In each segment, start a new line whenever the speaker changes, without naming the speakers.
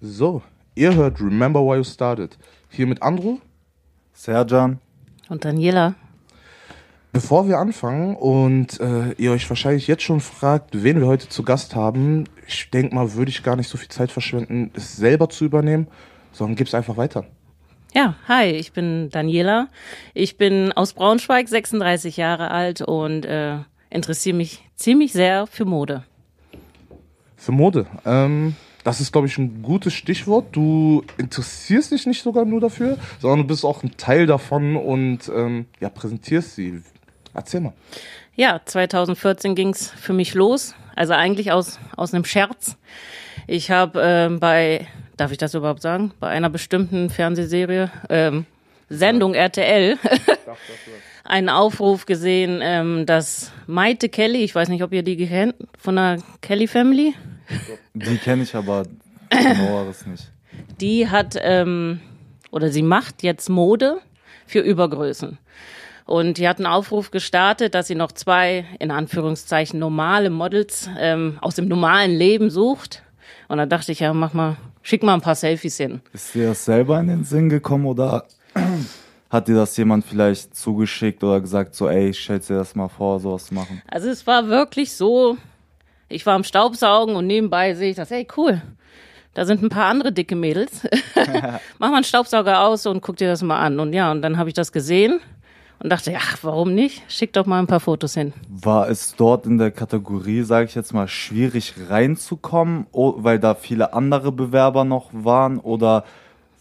So, ihr hört Remember Why You Started. Hier mit Andrew.
Serjan.
Und Daniela.
Bevor wir anfangen und äh, ihr euch wahrscheinlich jetzt schon fragt, wen wir heute zu Gast haben, ich denke mal, würde ich gar nicht so viel Zeit verschwenden, es selber zu übernehmen, sondern gib's einfach weiter.
Ja, hi, ich bin Daniela. Ich bin aus Braunschweig, 36 Jahre alt und äh, interessiere mich ziemlich sehr für Mode.
Für Mode. Ähm, das ist, glaube ich, ein gutes Stichwort. Du interessierst dich nicht sogar nur dafür, sondern du bist auch ein Teil davon und ähm, ja, präsentierst sie. Erzähl mal.
Ja, 2014 ging's für mich los. Also eigentlich aus, aus einem Scherz. Ich habe äh, bei darf ich das überhaupt sagen? Bei einer bestimmten Fernsehserie, ähm, Sendung RTL, einen Aufruf gesehen, ähm, dass Maite Kelly, ich weiß nicht, ob ihr die kennt, von der Kelly Family.
Die kenne ich aber genaueres nicht.
Die hat, ähm, oder sie macht jetzt Mode für Übergrößen. Und die hat einen Aufruf gestartet, dass sie noch zwei, in Anführungszeichen, normale Models ähm, aus dem normalen Leben sucht. Und da dachte ich, ja, mach mal Schick mal ein paar Selfies hin.
Ist dir das selber in den Sinn gekommen oder hat dir das jemand vielleicht zugeschickt oder gesagt, so, ey, stell dir das mal vor, sowas zu machen?
Also es war wirklich so, ich war am Staubsaugen und nebenbei sehe ich das, ey, cool. Da sind ein paar andere dicke Mädels. Mach mal einen Staubsauger aus und guck dir das mal an. Und ja, und dann habe ich das gesehen und dachte, ja, warum nicht? Schick doch mal ein paar Fotos hin.
War es dort in der Kategorie, sage ich jetzt mal, schwierig reinzukommen, weil da viele andere Bewerber noch waren oder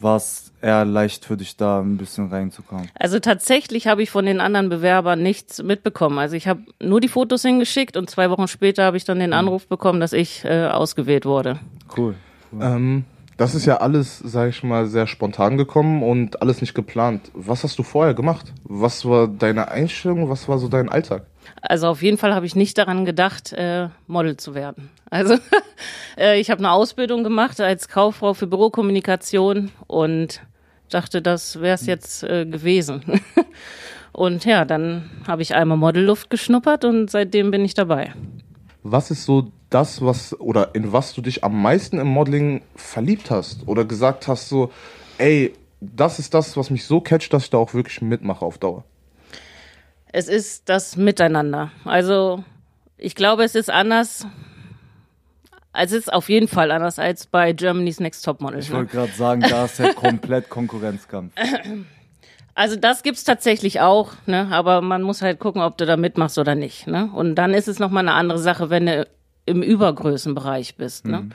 war es eher leicht für dich da ein bisschen reinzukommen?
Also tatsächlich habe ich von den anderen Bewerbern nichts mitbekommen. Also ich habe nur die Fotos hingeschickt und zwei Wochen später habe ich dann den mhm. Anruf bekommen, dass ich äh, ausgewählt wurde.
Cool. cool.
Ähm, das ist ja alles, sag ich mal, sehr spontan gekommen und alles nicht geplant. Was hast du vorher gemacht? Was war deine Einstellung? Was war so dein Alltag?
Also auf jeden Fall habe ich nicht daran gedacht, äh, Model zu werden. Also äh, ich habe eine Ausbildung gemacht als Kauffrau für Bürokommunikation und dachte, das wäre es jetzt äh, gewesen. und ja, dann habe ich einmal Modelluft geschnuppert und seitdem bin ich dabei.
Was ist so das, was oder in was du dich am meisten im Modeling verliebt hast oder gesagt hast, so, ey, das ist das, was mich so catcht, dass ich da auch wirklich mitmache auf Dauer?
Es ist das Miteinander. Also, ich glaube, es ist anders. Es ist auf jeden Fall anders als bei Germany's Next Top Model.
Ich ne? wollte gerade sagen, da ist ja komplett Konkurrenzkampf.
Also das gibt's tatsächlich auch, ne? aber man muss halt gucken, ob du da mitmachst oder nicht. Ne? Und dann ist es nochmal eine andere Sache, wenn du im Übergrößenbereich bist. Ne? Mhm.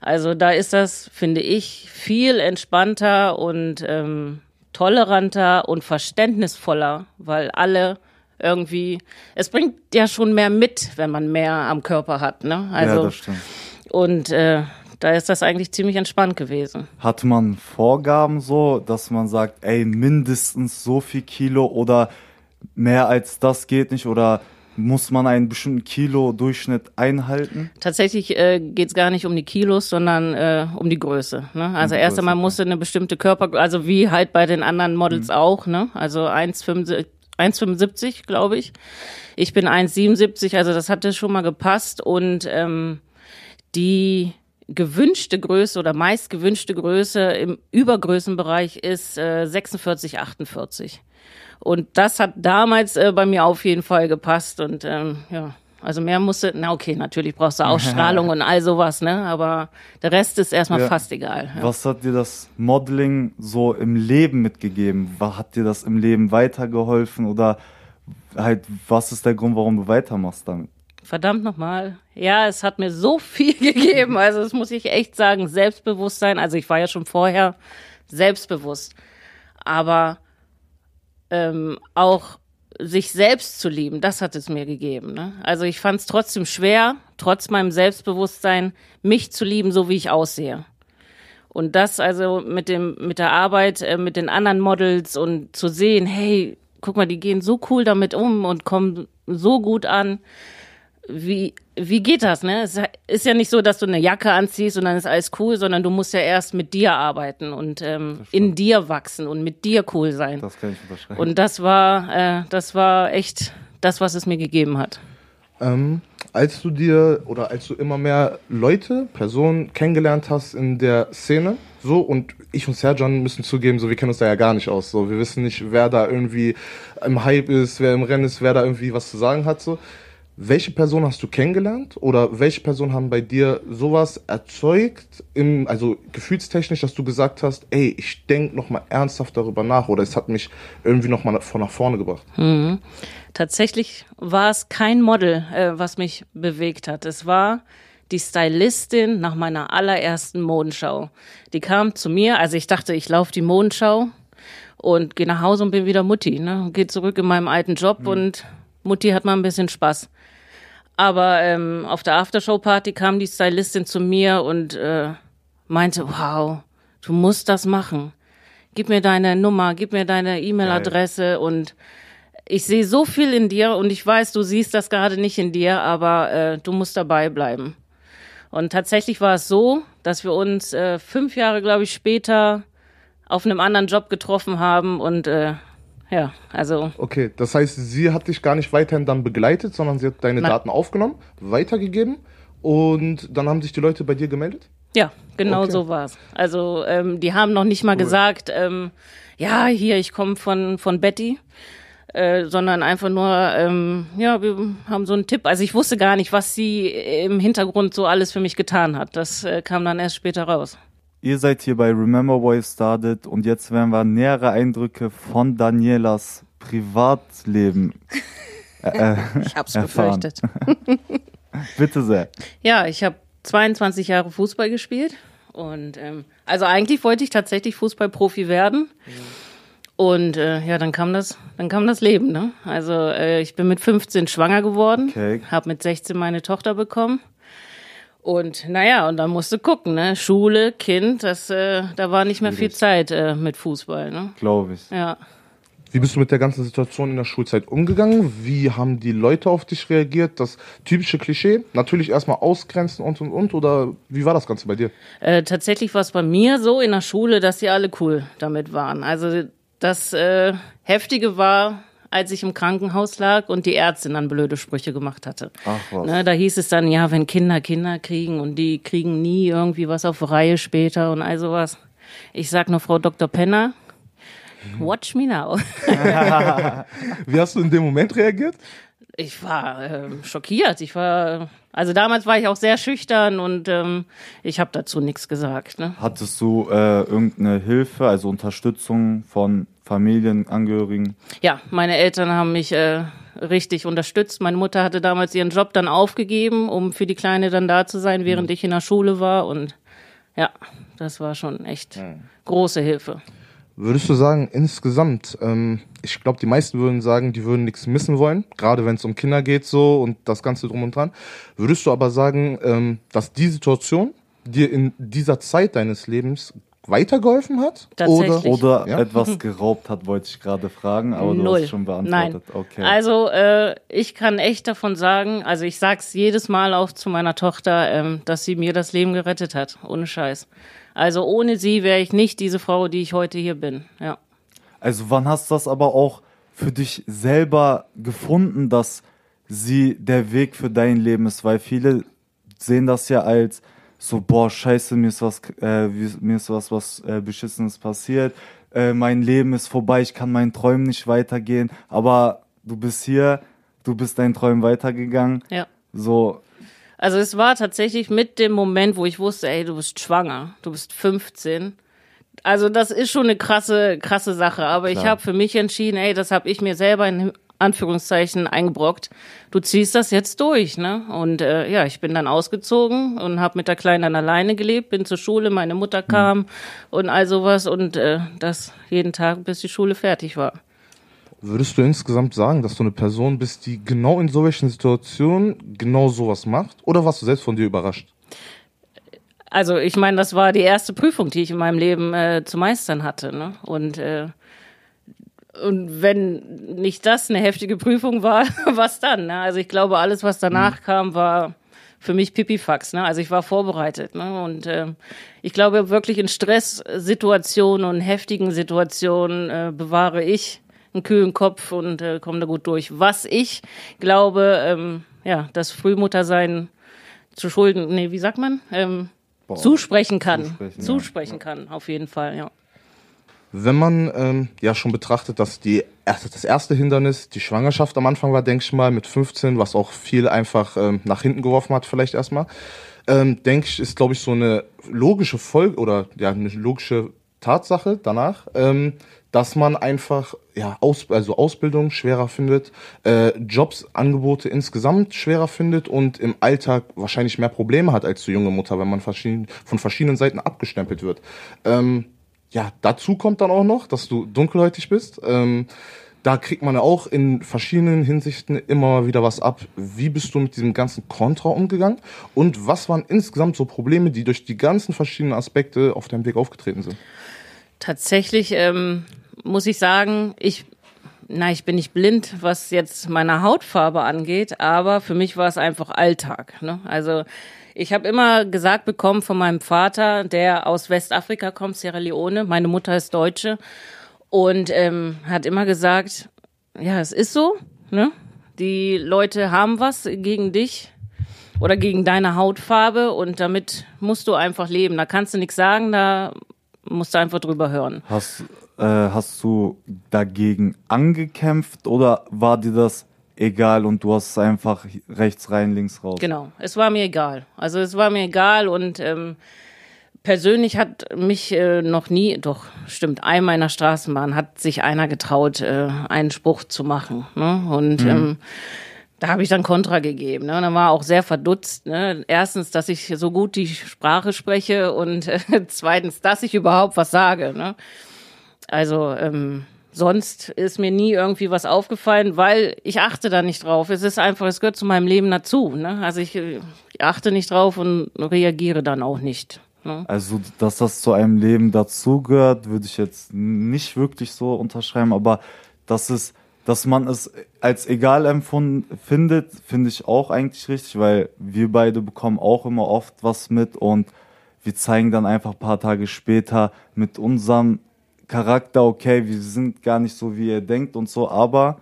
Also da ist das, finde ich, viel entspannter und ähm, toleranter und verständnisvoller, weil alle irgendwie, es bringt ja schon mehr mit, wenn man mehr am Körper hat. Ne?
Also, ja, das stimmt.
Und äh, da ist das eigentlich ziemlich entspannt gewesen.
Hat man Vorgaben so, dass man sagt, ey, mindestens so viel Kilo oder mehr als das geht nicht oder muss man einen bestimmten Kilo-Durchschnitt einhalten?
Tatsächlich äh, geht es gar nicht um die Kilos, sondern äh, um die Größe. Ne? Also um erst einmal musste eine bestimmte Körper, also wie halt bei den anderen Models mhm. auch, ne? Also 1,75, glaube ich. Ich bin 1,77, also das hatte schon mal gepasst und ähm, die gewünschte Größe oder meist gewünschte Größe im Übergrößenbereich ist äh, 46, 48. Und das hat damals äh, bei mir auf jeden Fall gepasst und ähm, ja. Also mehr musste, na okay, natürlich brauchst du Ausstrahlung und all sowas, ne? Aber der Rest ist erstmal ja. fast egal.
Ja. Was hat dir das Modeling so im Leben mitgegeben? Hat dir das im Leben weitergeholfen oder halt, was ist der Grund, warum du weitermachst damit?
Verdammt nochmal. Ja, es hat mir so viel gegeben. Also, das muss ich echt sagen. Selbstbewusstsein. Also, ich war ja schon vorher selbstbewusst. Aber ähm, auch sich selbst zu lieben, das hat es mir gegeben. Ne? Also ich fand es trotzdem schwer, trotz meinem Selbstbewusstsein, mich zu lieben, so wie ich aussehe. Und das also mit dem mit der Arbeit äh, mit den anderen Models und zu sehen, hey, guck mal, die gehen so cool damit um und kommen so gut an wie, wie geht das, ne? Es ist ja nicht so, dass du eine Jacke anziehst und dann ist alles cool, sondern du musst ja erst mit dir arbeiten und ähm, in dir wachsen und mit dir cool sein.
Das kann ich unterschreiben.
Und das war, äh, das war echt das, was es mir gegeben hat.
Ähm, als du dir oder als du immer mehr Leute, Personen kennengelernt hast in der Szene, so und ich und Serjan müssen zugeben, so wir kennen uns da ja gar nicht aus, so wir wissen nicht, wer da irgendwie im Hype ist, wer im Rennen ist, wer da irgendwie was zu sagen hat, so. Welche Person hast du kennengelernt oder welche Personen haben bei dir sowas erzeugt, im, also gefühlstechnisch, dass du gesagt hast, ey, ich denke nochmal ernsthaft darüber nach oder es hat mich irgendwie nochmal von nach vorne gebracht?
Mhm. Tatsächlich war es kein Model, äh, was mich bewegt hat. Es war die Stylistin nach meiner allerersten Modenschau. Die kam zu mir, also ich dachte, ich laufe die Modenschau und gehe nach Hause und bin wieder Mutti. Ne? Gehe zurück in meinem alten Job mhm. und Mutti hat mal ein bisschen Spaß. Aber ähm, auf der Aftershow-Party kam die Stylistin zu mir und äh, meinte, wow, du musst das machen. Gib mir deine Nummer, gib mir deine E-Mail-Adresse und ich sehe so viel in dir und ich weiß, du siehst das gerade nicht in dir, aber äh, du musst dabei bleiben. Und tatsächlich war es so, dass wir uns äh, fünf Jahre, glaube ich, später auf einem anderen Job getroffen haben und äh, ja, also.
Okay, das heißt, sie hat dich gar nicht weiterhin dann begleitet, sondern sie hat deine Nein. Daten aufgenommen, weitergegeben und dann haben sich die Leute bei dir gemeldet?
Ja, genau okay. so war's. Also ähm, die haben noch nicht mal cool. gesagt, ähm, ja, hier, ich komme von, von Betty. Äh, sondern einfach nur, ähm, ja, wir haben so einen Tipp. Also ich wusste gar nicht, was sie im Hintergrund so alles für mich getan hat. Das äh, kam dann erst später raus.
Ihr seid hier bei Remember Why Started und jetzt werden wir nähere Eindrücke von Danielas Privatleben
äh, äh ich hab's erfahren. befürchtet.
Bitte sehr.
Ja, ich habe 22 Jahre Fußball gespielt und ähm, also eigentlich wollte ich tatsächlich Fußballprofi werden. Und äh, ja, dann kam das, dann kam das Leben. Ne? Also äh, ich bin mit 15 schwanger geworden, okay. habe mit 16 meine Tochter bekommen und naja, und dann musst du gucken, ne? Schule, Kind, das, äh, da war nicht mehr viel Zeit äh, mit Fußball, ne?
Glaube ich.
Ja.
Wie bist du mit der ganzen Situation in der Schulzeit umgegangen? Wie haben die Leute auf dich reagiert? Das typische Klischee? Natürlich erstmal ausgrenzen und und und oder wie war das Ganze bei dir?
Äh, tatsächlich war es bei mir so in der Schule, dass sie alle cool damit waren. Also das äh, Heftige war, als ich im Krankenhaus lag und die Ärztin dann blöde Sprüche gemacht hatte. Ach was. Ne, da hieß es dann, ja, wenn Kinder Kinder kriegen und die kriegen nie irgendwie was auf Reihe später und all sowas. Ich sag nur Frau Dr. Penner, watch me now.
Wie hast du in dem Moment reagiert?
Ich war äh, schockiert. Ich war, also damals war ich auch sehr schüchtern und ähm, ich habe dazu nichts gesagt. Ne?
Hattest du äh, irgendeine Hilfe, also Unterstützung von Familienangehörigen?
Ja, meine Eltern haben mich äh, richtig unterstützt. Meine Mutter hatte damals ihren Job dann aufgegeben, um für die Kleine dann da zu sein, während mhm. ich in der Schule war. Und ja, das war schon echt mhm. große Hilfe.
Würdest du sagen, insgesamt, ähm, ich glaube, die meisten würden sagen, die würden nichts missen wollen, gerade wenn es um Kinder geht so und das Ganze drum und dran. Würdest du aber sagen, ähm, dass die Situation dir in dieser Zeit deines Lebens weitergeholfen hat?
Tatsächlich.
Oder, oder ja? etwas geraubt hat, wollte ich gerade fragen, aber Null. du hast schon beantwortet.
Nein. Okay. Also äh, ich kann echt davon sagen, also ich sag's jedes Mal auch zu meiner Tochter, ähm, dass sie mir das Leben gerettet hat, ohne Scheiß. Also ohne sie wäre ich nicht diese Frau, die ich heute hier bin. Ja.
Also wann hast du das aber auch für dich selber gefunden, dass sie der Weg für dein Leben ist? Weil viele sehen das ja als so, boah, scheiße, mir ist was, äh, mir ist was, was äh, Beschissenes passiert, äh, mein Leben ist vorbei, ich kann meinen Träumen nicht weitergehen, aber du bist hier, du bist deinen Träumen weitergegangen.
Ja.
So.
Also es war tatsächlich mit dem Moment, wo ich wusste, ey, du bist schwanger, du bist 15. Also das ist schon eine krasse, krasse Sache. Aber Klar. ich habe für mich entschieden, ey, das habe ich mir selber in Anführungszeichen eingebrockt. Du ziehst das jetzt durch, ne? Und äh, ja, ich bin dann ausgezogen und habe mit der Kleinen dann alleine gelebt, bin zur Schule, meine Mutter hm. kam mhm. und all sowas und äh, das jeden Tag, bis die Schule fertig war.
Würdest du insgesamt sagen, dass du eine Person bist, die genau in solchen Situationen genau sowas macht? Oder warst du selbst von dir überrascht?
Also ich meine, das war die erste Prüfung, die ich in meinem Leben äh, zu meistern hatte. Ne? Und äh, und wenn nicht das eine heftige Prüfung war, was dann? Ne? Also ich glaube, alles, was danach mhm. kam, war für mich Pipifax. Ne? Also ich war vorbereitet. Ne? Und äh, ich glaube wirklich in Stresssituationen und heftigen Situationen äh, bewahre ich einen kühlen Kopf und äh, komme da gut durch. Was ich glaube, ähm, ja, das Frühmuttersein zu Schulden, nee, wie sagt man? Ähm, zusprechen kann.
Zusprechen,
Zusprechen,
ja.
kann, auf jeden Fall, ja.
Wenn man ähm, ja schon betrachtet, dass die erste, das erste Hindernis die Schwangerschaft am Anfang war, denke ich mal, mit 15, was auch viel einfach ähm, nach hinten geworfen hat, vielleicht erstmal, ähm, denke ich, ist, glaube ich, so eine logische Folge oder ja, eine logische Tatsache danach, ähm, dass man einfach ja, Aus, also Ausbildung schwerer findet, äh, Jobs, Angebote insgesamt schwerer findet und im Alltag wahrscheinlich mehr Probleme hat als die junge Mutter, wenn man verschieden, von verschiedenen Seiten abgestempelt wird. Ähm, ja, dazu kommt dann auch noch, dass du dunkelhäutig bist. Ähm, da kriegt man ja auch in verschiedenen Hinsichten immer wieder was ab. Wie bist du mit diesem ganzen Kontra umgegangen? Und was waren insgesamt so Probleme, die durch die ganzen verschiedenen Aspekte auf deinem Weg aufgetreten sind?
Tatsächlich ähm, muss ich sagen, ich, na, ich bin nicht blind, was jetzt meine Hautfarbe angeht, aber für mich war es einfach Alltag. Ne? Also ich habe immer gesagt bekommen von meinem Vater, der aus Westafrika kommt, Sierra Leone. Meine Mutter ist Deutsche und ähm, hat immer gesagt, ja, es ist so. Ne? Die Leute haben was gegen dich oder gegen deine Hautfarbe und damit musst du einfach leben. Da kannst du nichts sagen, da musst du einfach drüber hören.
Hast, äh, hast du dagegen angekämpft oder war dir das egal und du hast es einfach rechts rein, links raus?
Genau, es war mir egal. Also es war mir egal und ähm, persönlich hat mich äh, noch nie, doch stimmt, einmal in der Straßenbahn hat sich einer getraut, äh, einen Spruch zu machen. Ne? Und ähm, da habe ich dann Kontra gegeben. Ne? Und dann war auch sehr verdutzt. Ne? Erstens, dass ich so gut die Sprache spreche und äh, zweitens, dass ich überhaupt was sage. Ne? Also ähm, sonst ist mir nie irgendwie was aufgefallen, weil ich achte da nicht drauf. Es ist einfach, es gehört zu meinem Leben dazu. Ne? Also ich, ich achte nicht drauf und reagiere dann auch nicht. Ne?
Also, dass das zu einem Leben dazugehört, würde ich jetzt nicht wirklich so unterschreiben, aber dass es, dass man es als egal empfunden findet, finde ich auch eigentlich richtig, weil wir beide bekommen auch immer oft was mit und wir zeigen dann einfach ein paar Tage später mit unserem Charakter, okay, wir sind gar nicht so, wie ihr denkt und so, aber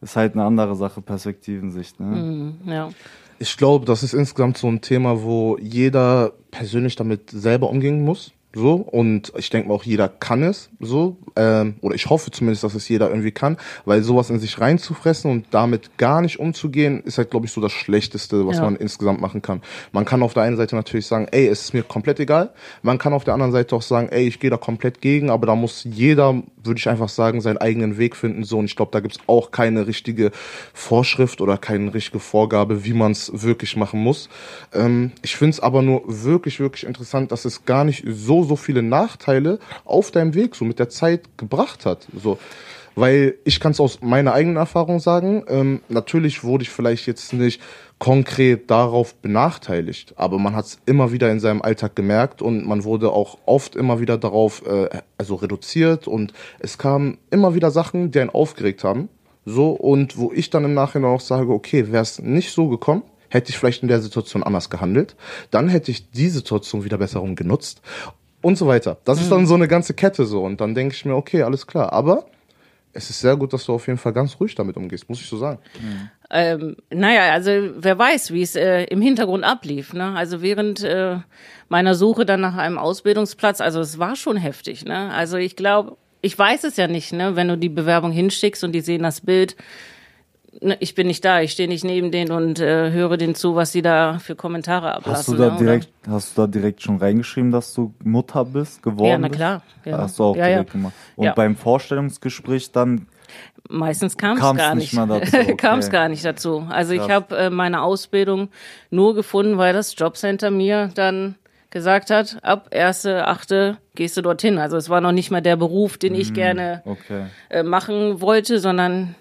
ist halt eine andere Sache, Perspektivensicht. Ne?
Mhm, ja.
Ich glaube, das ist insgesamt so ein Thema, wo jeder persönlich damit selber umgehen muss. So, und ich denke mal auch jeder kann es so, ähm, oder ich hoffe zumindest, dass es jeder irgendwie kann, weil sowas in sich reinzufressen und damit gar nicht umzugehen, ist halt, glaube ich, so das Schlechteste, was
Ja.
man insgesamt machen kann. Man kann auf der einen Seite natürlich sagen, ey, es ist mir komplett egal. Man kann auf der anderen Seite auch sagen, ey, ich gehe da komplett gegen, aber da muss jeder, würde ich einfach sagen, seinen eigenen Weg finden. So, und ich glaube, da gibt's auch keine richtige Vorschrift oder keine richtige Vorgabe, wie man es wirklich machen muss. Ähm, ich finde es aber nur wirklich, wirklich interessant, dass es gar nicht so, so viele Nachteile auf deinem Weg so mit der Zeit gebracht hat. So. Weil ich kann es aus meiner eigenen Erfahrung sagen, ähm, natürlich wurde ich vielleicht jetzt nicht konkret darauf benachteiligt, aber man hat es immer wieder in seinem Alltag gemerkt und man wurde auch oft immer wieder darauf äh, also reduziert und es kamen immer wieder Sachen, die einen aufgeregt haben. So, und wo ich dann im Nachhinein auch sage, okay, wäre es nicht so gekommen, hätte ich vielleicht in der Situation anders gehandelt, dann hätte ich die Situation wieder besser genutzt und so weiter. Das ist dann so eine ganze Kette so und dann denke ich mir, okay, alles klar, aber es ist sehr gut, dass du auf jeden Fall ganz ruhig damit umgehst, muss ich so sagen.
Ähm, naja, also wer weiß, wie es äh, im Hintergrund ablief. Ne? Also während äh, meiner Suche dann nach einem Ausbildungsplatz, also es war schon heftig. Ne? Also ich glaube, ich weiß es ja nicht, ne? wenn du die Bewerbung hinschickst und die sehen das Bild. Ne, ich bin nicht da, ich stehe nicht neben denen und äh, höre denen zu, was sie da für Kommentare ablassen.
Hast du da
ne?
direkt, hast du da direkt schon reingeschrieben, dass du Mutter bist, geworden
Ja, na klar. Ja.
Hast du auch
Ja, ja.
direkt gemacht. Und
Ja.
beim Vorstellungsgespräch dann,
Meistens kam es gar
nicht
nicht.
dazu, okay.
kam es gar nicht dazu. Also ich
Krass.
habe äh, meine Ausbildung nur gefunden, weil das Jobcenter mir dann gesagt hat, ab 1.8. gehst du dorthin. Also es war noch nicht mal der Beruf, den ich gerne
okay.
äh, machen wollte, sondern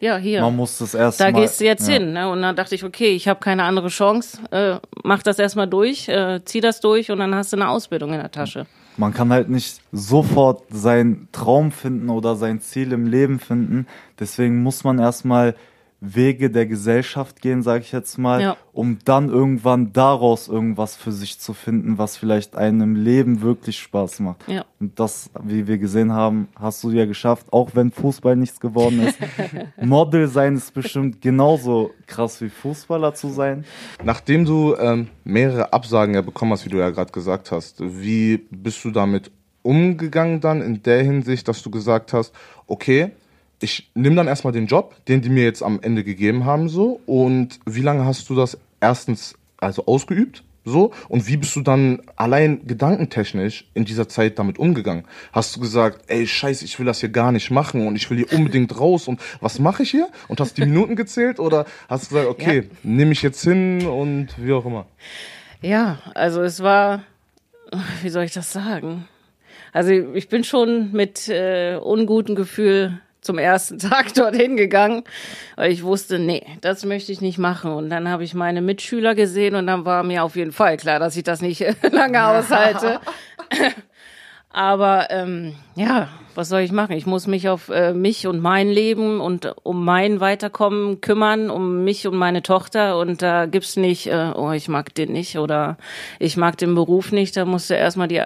ja, hier.
Man muss das erst
da
mal,
gehst du jetzt
ja.
hin. Ne? Und dann dachte ich, okay, ich habe keine andere Chance. Äh, mach das erstmal durch, äh, zieh das durch und dann hast du eine Ausbildung in der Tasche.
Man kann halt nicht sofort seinen Traum finden oder sein Ziel im Leben finden. Deswegen muss man erstmal Wege der Gesellschaft gehen, sage ich jetzt mal,
Ja.
um dann irgendwann daraus irgendwas für sich zu finden, was vielleicht einem im Leben wirklich Spaß macht.
Ja.
Und das, wie wir gesehen haben, hast du ja geschafft, auch wenn Fußball nichts geworden ist. Model sein ist bestimmt genauso krass wie Fußballer zu sein.
Nachdem du ähm, mehrere Absagen ja bekommen hast, wie du ja gerade gesagt hast, wie bist du damit umgegangen dann in der Hinsicht, dass du gesagt hast, okay, ich nehme dann erstmal den Job, den die mir jetzt am Ende gegeben haben, so, und wie lange hast du das erstens also ausgeübt? So, und wie bist du dann allein gedankentechnisch in dieser Zeit damit umgegangen? Hast du gesagt, ey, scheiße, ich will das hier gar nicht machen und ich will hier unbedingt raus und was mache ich hier? Und hast die Minuten gezählt oder hast du gesagt, okay, nehme ich jetzt hin und wie auch immer?
Ja, also es war, wie soll ich das sagen? Also ich bin schon mit äh, ungutem Gefühl zum ersten Tag dorthin gegangen, weil ich wusste, nee, das möchte ich nicht machen. Und dann habe ich meine Mitschüler gesehen und dann war mir auf jeden Fall klar, dass ich das nicht lange aushalte. Aber ähm, ja, was soll ich machen? Ich muss mich auf äh, mich und mein Leben und um mein Weiterkommen kümmern, um mich und meine Tochter. Und da gibt's nicht, äh, oh, ich mag den nicht oder ich mag den Beruf nicht. Da musst du erstmal die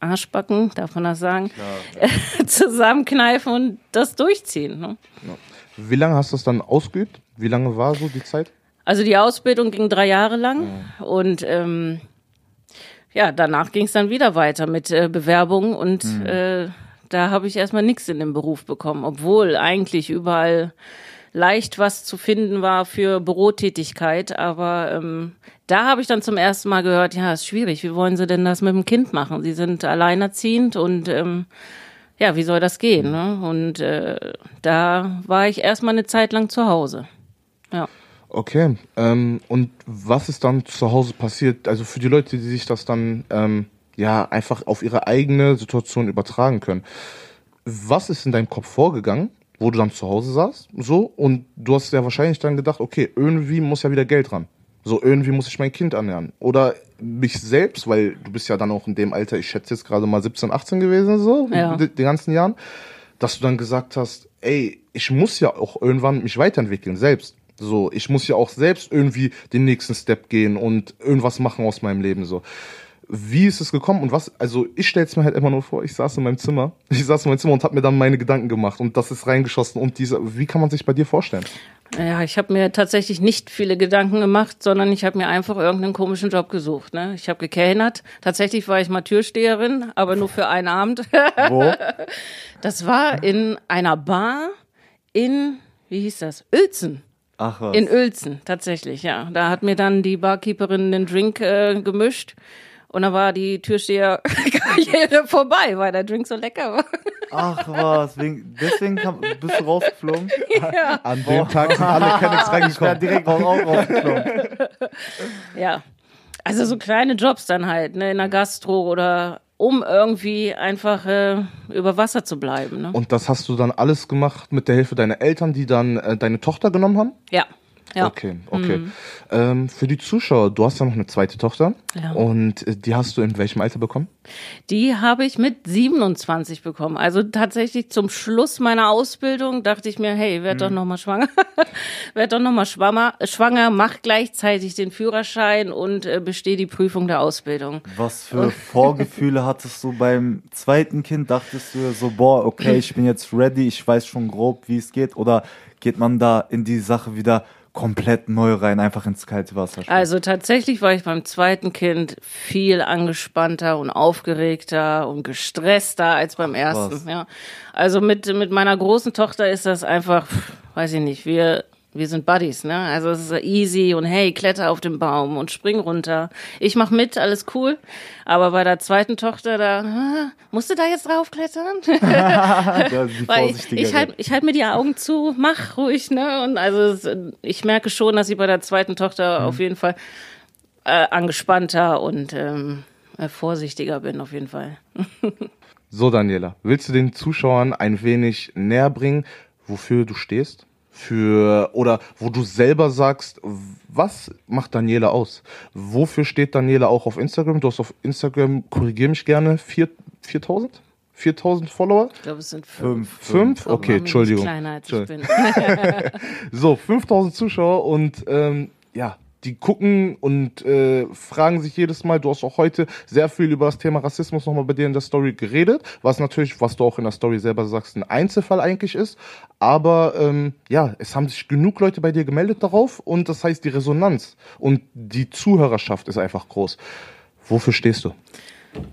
Arschbacken, darf man das sagen, zusammenkneifen und das durchziehen. Ne?
Wie lange hast du das dann ausgeübt? Wie lange war so die Zeit?
Also die Ausbildung ging drei Jahre lang und ähm, ja, danach ging es dann wieder weiter mit äh, Bewerbungen und äh, da habe ich erstmal nichts in dem Beruf bekommen, obwohl eigentlich überall leicht was zu finden war für Bürotätigkeit, aber ähm, da habe ich dann zum ersten Mal gehört, ja, ist schwierig, wie wollen Sie denn das mit dem Kind machen? Sie sind alleinerziehend und ähm, ja, wie soll das gehen? Ne? Und äh, da war ich erstmal eine Zeit lang zu Hause. Ja.
Okay. Ähm, und was ist dann zu Hause passiert? Also für die Leute, die sich das dann ähm, ja einfach auf ihre eigene Situation übertragen können. Was ist in deinem Kopf vorgegangen, wo du dann zu Hause saßt? So und du hast ja wahrscheinlich dann gedacht, okay, irgendwie muss ja wieder Geld ran. So irgendwie muss ich mein Kind ernähren oder mich selbst, weil du bist ja dann auch in dem Alter, ich schätze jetzt gerade mal 17, 18 gewesen so,
Ja.
die, die ganzen Jahren, dass du dann gesagt hast, ey, ich muss ja auch irgendwann mich weiterentwickeln selbst. So, ich muss ja auch selbst irgendwie den nächsten Step gehen und irgendwas machen aus meinem Leben so. Wie ist es gekommen und was? Also ich stell's mir halt immer nur vor. Ich saß in meinem Zimmer, ich saß in meinem Zimmer und habe mir dann meine Gedanken gemacht und das ist reingeschossen und diese. Wie kann man sich bei dir vorstellen?
Ja, ich habe mir tatsächlich nicht viele Gedanken gemacht, sondern ich habe mir einfach irgendeinen komischen Job gesucht. Ne? Ich habe gekellnert. Tatsächlich war ich mal Türsteherin, aber nur für einen Abend.
Wo?
Das war in einer Bar in, wie hieß das? Uelzen.
Ach was.
In Uelzen, tatsächlich, ja. Da hat mir dann die Barkeeperin den Drink äh, gemischt. Und da war die Türsteherkarriere vorbei, weil der Drink so lecker war.
Ach was, wegen, deswegen kam, bist du rausgeflogen?
An dem Tag sind alle Kennex
Ich
reingekommen.
direkt auch rausgeflogen.
Ja. Also so kleine Jobs dann halt, ne, in der Gastro oder um irgendwie einfach äh, über Wasser zu bleiben. Ne?
Und das hast du dann alles gemacht mit der Hilfe deiner Eltern, die dann äh, deine Tochter genommen haben?
Ja. Ja.
Okay, okay. Ähm, für die Zuschauer, du hast ja noch eine zweite Tochter.
Ja.
Und äh, die hast du in welchem Alter bekommen?
Die habe ich mit 27 bekommen. Also tatsächlich zum Schluss meiner Ausbildung dachte ich mir, hey, werd doch noch mal schwanger. werd doch noch mal schwanger, schwanger, mach gleichzeitig den Führerschein und äh, besteh die Prüfung der Ausbildung.
Was für Vorgefühle hattest du beim zweiten Kind? Dachtest du so, boah, okay, ich bin jetzt ready, ich weiß schon grob, wie es geht? Oder geht man da in die Sache wieder komplett neu rein, einfach ins kalte Wasser?
Also tatsächlich war ich beim zweiten Kind viel angespannter und aufgeregter und gestresster als beim ersten. Ja. Also mit, mit meiner großen Tochter ist das einfach, weiß ich nicht, wir, wir sind Buddies, ne? Also es ist easy und hey, kletter auf den Baum und spring runter. Ich mach mit, alles cool. Aber bei der zweiten Tochter, da, ah, musst du da jetzt draufklettern? Weil ich, ich halt, ich halt mir die Augen zu, mach ruhig, ne? Und also es, ich merke schon, dass ich bei der zweiten Tochter auf jeden Fall äh, angespannter und ähm, äh, vorsichtiger bin, auf jeden Fall.
So, Daniela, willst du den Zuschauern ein wenig näher bringen, wofür du stehst? Für, oder wo du selber sagst, was macht Daniela aus? Wofür steht Daniela auch auf Instagram? Du hast auf Instagram, korrigier mich gerne, vier- 4000? 4000 Follower?
Ich glaube, es sind fünf.
Fünf?
Aber
Okay, Entschuldigung.
Kleiner als ich bin.
So, 5000 Zuschauer und ähm, ja, die gucken und äh, fragen sich jedes Mal, du hast auch heute sehr viel über das Thema Rassismus nochmal bei dir in der Story geredet, was natürlich, was du auch in der Story selber sagst, ein Einzelfall eigentlich ist. Aber ähm, ja, es haben sich genug Leute bei dir gemeldet darauf und das heißt, die Resonanz und die Zuhörerschaft ist einfach groß. Wofür stehst du?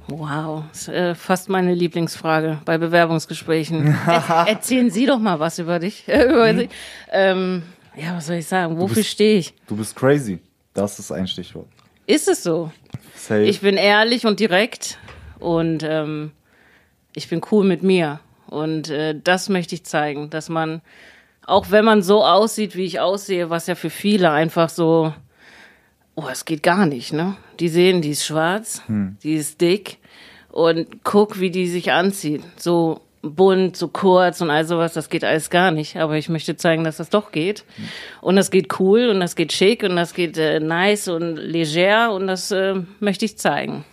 Wow, ist, äh, fast meine Lieblingsfrage bei Bewerbungsgesprächen. Er, erzählen Sie doch mal was über dich. Über Sie. Ähm, ja, was soll ich sagen? Wofür stehe ich?
Du bist crazy. Das ist ein Stichwort.
Ist es so?
Safe.
Ich bin ehrlich und direkt und ähm, ich bin cool mit mir. Und äh, das möchte ich zeigen, dass man, auch wenn man so aussieht, wie ich aussehe, was ja für viele einfach so, oh, es geht gar nicht, ne? Die sehen, die ist schwarz, die ist dick und guck, wie die sich anzieht. So bunt, so kurz und all sowas, das geht alles gar nicht. Aber ich möchte zeigen, dass das doch geht. Und das geht cool und das geht schick und das geht äh, nice und leger und das äh, möchte ich zeigen.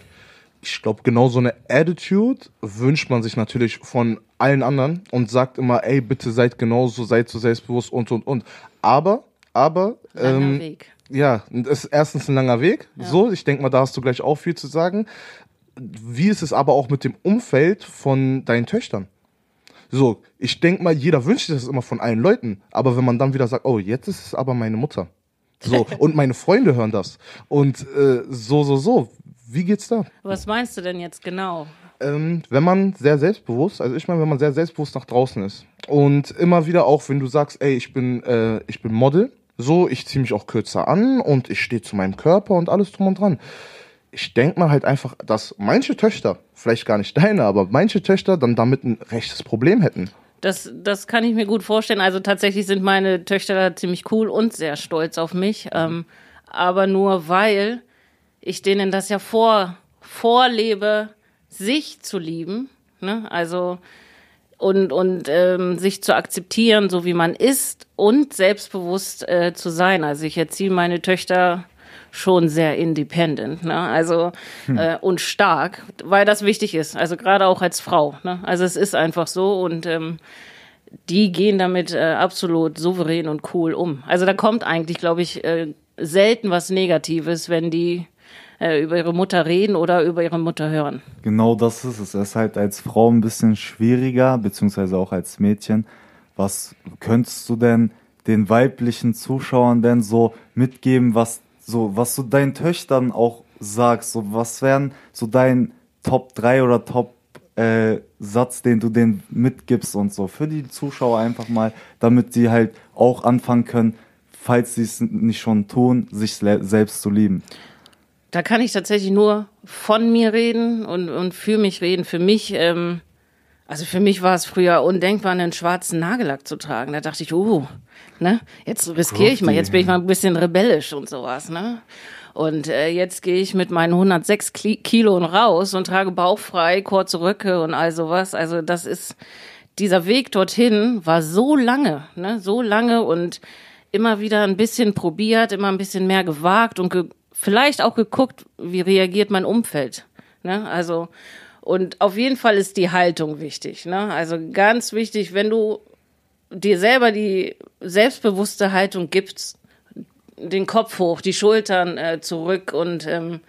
ich glaube, genau so eine Attitude wünscht man sich natürlich von allen anderen und sagt immer, ey, bitte seid genauso, seid so selbstbewusst und, und, und. Aber, aber,
Langer
ähm,
Weg.
ja, es ist erstens ein langer Weg. So, ich denke mal, da hast du gleich auch viel zu sagen. Wie ist es aber auch mit dem Umfeld von deinen Töchtern? So, ich denke mal, jeder wünscht sich das immer von allen Leuten. Aber wenn man dann wieder sagt, oh, jetzt ist es aber meine Mutter. So, und meine Freunde hören das. Und äh, so, so, so. Wie geht's da?
Was meinst du denn jetzt genau?
Ähm, wenn man sehr selbstbewusst, also ich meine, wenn man sehr selbstbewusst nach draußen ist und immer wieder auch, wenn du sagst, ey, ich bin, äh, ich bin Model, so, ich ziehe mich auch kürzer an und ich stehe zu meinem Körper und alles drum und dran. Ich denke mal halt einfach, dass manche Töchter, vielleicht gar nicht deine, aber manche Töchter dann damit ein rechtes Problem hätten.
Das, das kann ich mir gut vorstellen. Also tatsächlich sind meine Töchter da ziemlich cool und sehr stolz auf mich. Ähm, aber nur weil ich denen das ja vor, vorlebe, sich zu lieben. Ne? Also und, und ähm, sich zu akzeptieren, so wie man ist und selbstbewusst äh, zu sein. Also ich erziehe meine Töchter schon sehr independent, ne? Also äh, und stark, weil das wichtig ist. Also gerade auch als Frau. Ne? Also es ist einfach so und ähm, die gehen damit äh, absolut souverän und cool um. Also da kommt eigentlich, glaube ich, äh, selten was Negatives, wenn die äh, über ihre Mutter reden oder über ihre Mutter hören.
Genau das ist es. Es ist halt als Frau ein bisschen schwieriger, beziehungsweise auch als Mädchen. Was könntest du denn den weiblichen Zuschauern denn so mitgeben, was so, was du deinen Töchtern auch sagst? So, was wären so dein Top 3 oder Top äh, Satz, den du denen mitgibst und so für die Zuschauer einfach mal, damit sie halt auch anfangen können, falls sie es nicht schon tun, sich selbst zu lieben.
Da kann ich tatsächlich nur von mir reden und, und für mich reden. Für mich, ähm, also für mich war es früher undenkbar, einen schwarzen Nagellack zu tragen. Da dachte ich, uh, ne, jetzt riskiere ich mal, jetzt bin ich mal ein bisschen rebellisch und sowas, ne? Und äh, jetzt gehe ich mit meinen 106 Kli- Kilo raus und trage bauchfrei, kurze Röcke und all sowas. Also das ist, dieser Weg dorthin war so lange, ne, so lange und immer wieder ein bisschen probiert, immer ein bisschen mehr gewagt und ge vielleicht auch geguckt, wie reagiert mein Umfeld. Ne? Also, und auf jeden Fall ist die Haltung wichtig. Ne? Also ganz wichtig, wenn du dir selber die selbstbewusste Haltung gibst, den Kopf hoch, die Schultern äh, zurück und ähm,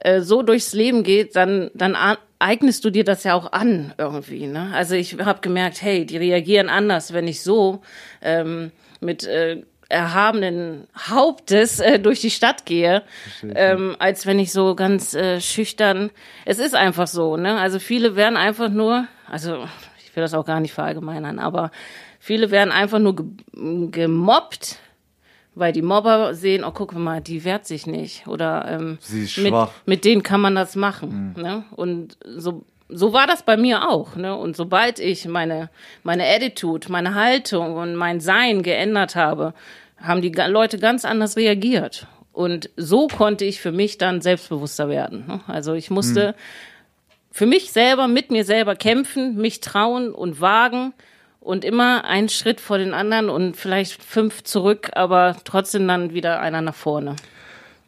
äh, so durchs Leben geht, dann, dann eignest du dir das ja auch an irgendwie. Ne? Also ich habe gemerkt, hey, die reagieren anders, wenn ich so ähm, mit äh, erhabenen Hauptes äh, durch die Stadt gehe, ähm, als wenn ich so ganz äh, schüchtern. Es ist einfach so, ne? Also viele werden einfach nur, also ich will das auch gar nicht verallgemeinern, aber viele werden einfach nur ge gemobbt, weil die Mobber sehen, oh guck mal, die wehrt sich nicht oder ähm,
Sie ist
mit,
schwach.
mit denen kann man das machen. Ne? Und so, so war das bei mir auch. Ne? Und sobald ich meine, meine Attitude, meine Haltung und mein Sein geändert habe, haben die Leute ganz anders reagiert. Und so konnte ich für mich dann selbstbewusster werden. Ne? Also ich musste für mich selber, mit mir selber kämpfen, mich trauen und wagen und immer einen Schritt vor den anderen und vielleicht fünf zurück, aber trotzdem dann wieder einer nach vorne.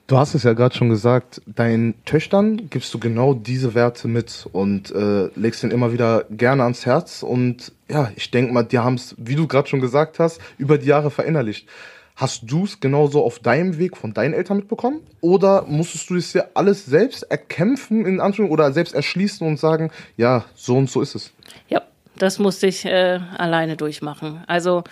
Du hast es ja gerade schon gesagt, deinen Töchtern gibst du genau diese Werte mit und äh, legst ihnen immer wieder gerne ans Herz. Und ja, ich denke mal, die haben es, wie du gerade schon gesagt hast, über die Jahre verinnerlicht. Hast du es genauso auf deinem Weg von deinen Eltern mitbekommen? Oder musstest du es dir alles selbst erkämpfen, in Anführungszeichen, oder selbst erschließen und sagen, ja, so und so ist es?
Ja, das musste ich äh, alleine durchmachen. Also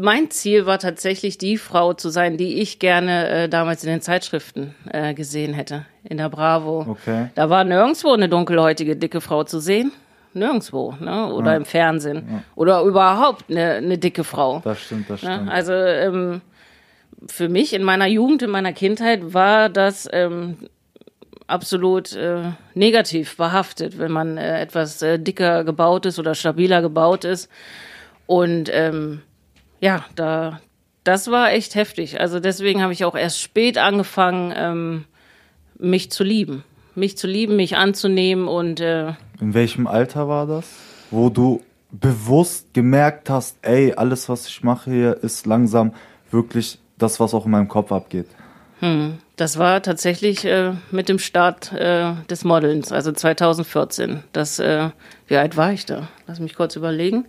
mein Ziel war tatsächlich, die Frau zu sein, die ich gerne äh, damals in den Zeitschriften äh, gesehen hätte. In der Bravo.
Okay.
Da war nirgendwo eine dunkelhäutige, dicke Frau zu sehen. Nirgendwo, ne? Oder
Ja.
im Fernsehen. Oder überhaupt eine, eine dicke Frau.
Das stimmt, das
Ne?
stimmt.
Also ähm, für mich in meiner Jugend, in meiner Kindheit war das ähm, absolut äh, negativ behaftet, wenn man äh, etwas äh, dicker gebaut ist oder stabiler gebaut ist. Und ähm, ja, da das war echt heftig. Also deswegen habe ich auch erst spät angefangen, ähm, mich zu lieben. Mich zu lieben, mich anzunehmen und äh,
In welchem Alter war das? Wo du bewusst gemerkt hast, ey, alles, was ich mache hier, ist langsam wirklich das, was auch in meinem Kopf abgeht.
Das war tatsächlich äh, mit dem Start äh, des Modelns, also 2014. Das, äh, wie alt war ich da? Lass mich kurz überlegen.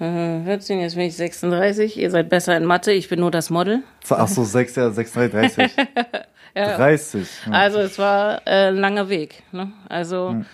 Äh, 14, jetzt bin ich 36. Ihr seid besser in Mathe, ich bin nur das Model.
Ach so, 6, ja, 36, 30. 30. ja.
Also es war äh, ein langer Weg. Ne? Also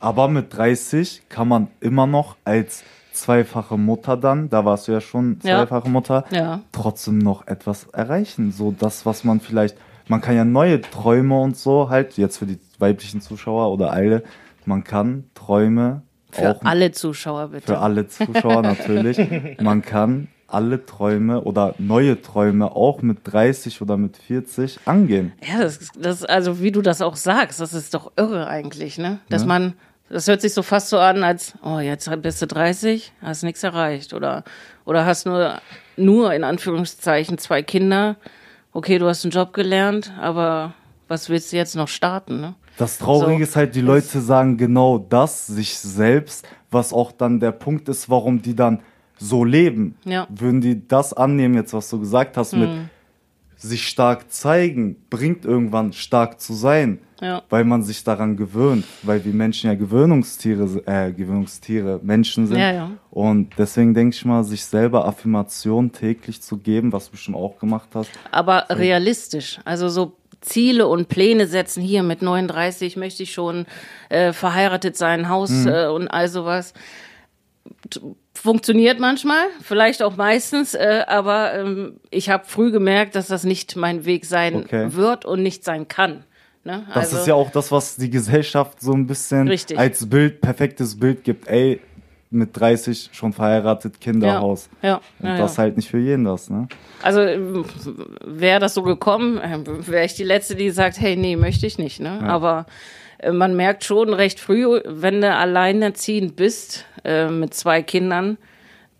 Aber mit 30 kann man immer noch als zweifache Mutter dann, da warst du ja schon
Ja.
zweifache Mutter,
Ja.
trotzdem noch etwas erreichen. So das, was man vielleicht, man kann ja neue Träume und so halt, jetzt für die weiblichen Zuschauer oder alle, man kann Träume
für
auch
alle Zuschauer bitte.
für alle Zuschauer natürlich, man kann alle Träume oder neue Träume auch mit 30 oder mit 40 angehen.
Ja, das, das, also wie du das auch sagst, das ist doch irre eigentlich, ne? Dass man, das hört sich so fast so an, als, oh, jetzt bist du 30, hast nichts erreicht. Oder, oder hast nur, nur in Anführungszeichen zwei Kinder. Okay, du hast einen Job gelernt, aber was willst du jetzt noch starten, ne?
Das Traurige
So.
ist halt, die Leute sagen genau das sich selbst, was auch dann der Punkt ist, warum die dann so leben.
Ja.
Würden die das annehmen, jetzt was du gesagt hast, mit
Hm.
Sich stark zeigen, bringt irgendwann stark zu sein,
Ja.
weil man sich daran gewöhnt, weil wir Menschen ja Gewöhnungstiere, äh, Gewöhnungstiere, Menschen sind.
Ja, ja.
Und deswegen denke ich mal, sich selber Affirmation täglich zu geben, was du bestimmt auch gemacht hast.
aber realistisch. Also so Ziele und Pläne setzen. Hier mit 39 möchte ich schon äh, verheiratet sein, Haus äh, und all sowas. Funktioniert manchmal, vielleicht auch meistens, äh, aber ähm, ich habe früh gemerkt, dass das nicht mein Weg sein
Okay.
wird und nicht sein kann. Ne?
Das ist ja auch das, was die Gesellschaft so ein bisschen
Richtig.
als Bild, perfektes Bild gibt. Ey, mit 30 schon verheiratet, Kinderhaus.
Ja, ja,
Und
ja,
das halt nicht für jeden das, ne?
Also wäre das so gekommen, wäre ich die Letzte, die sagt, hey, nee, möchte ich nicht. Ne? Aber äh, man merkt schon recht früh, wenn du alleinerziehend bist äh, mit zwei Kindern,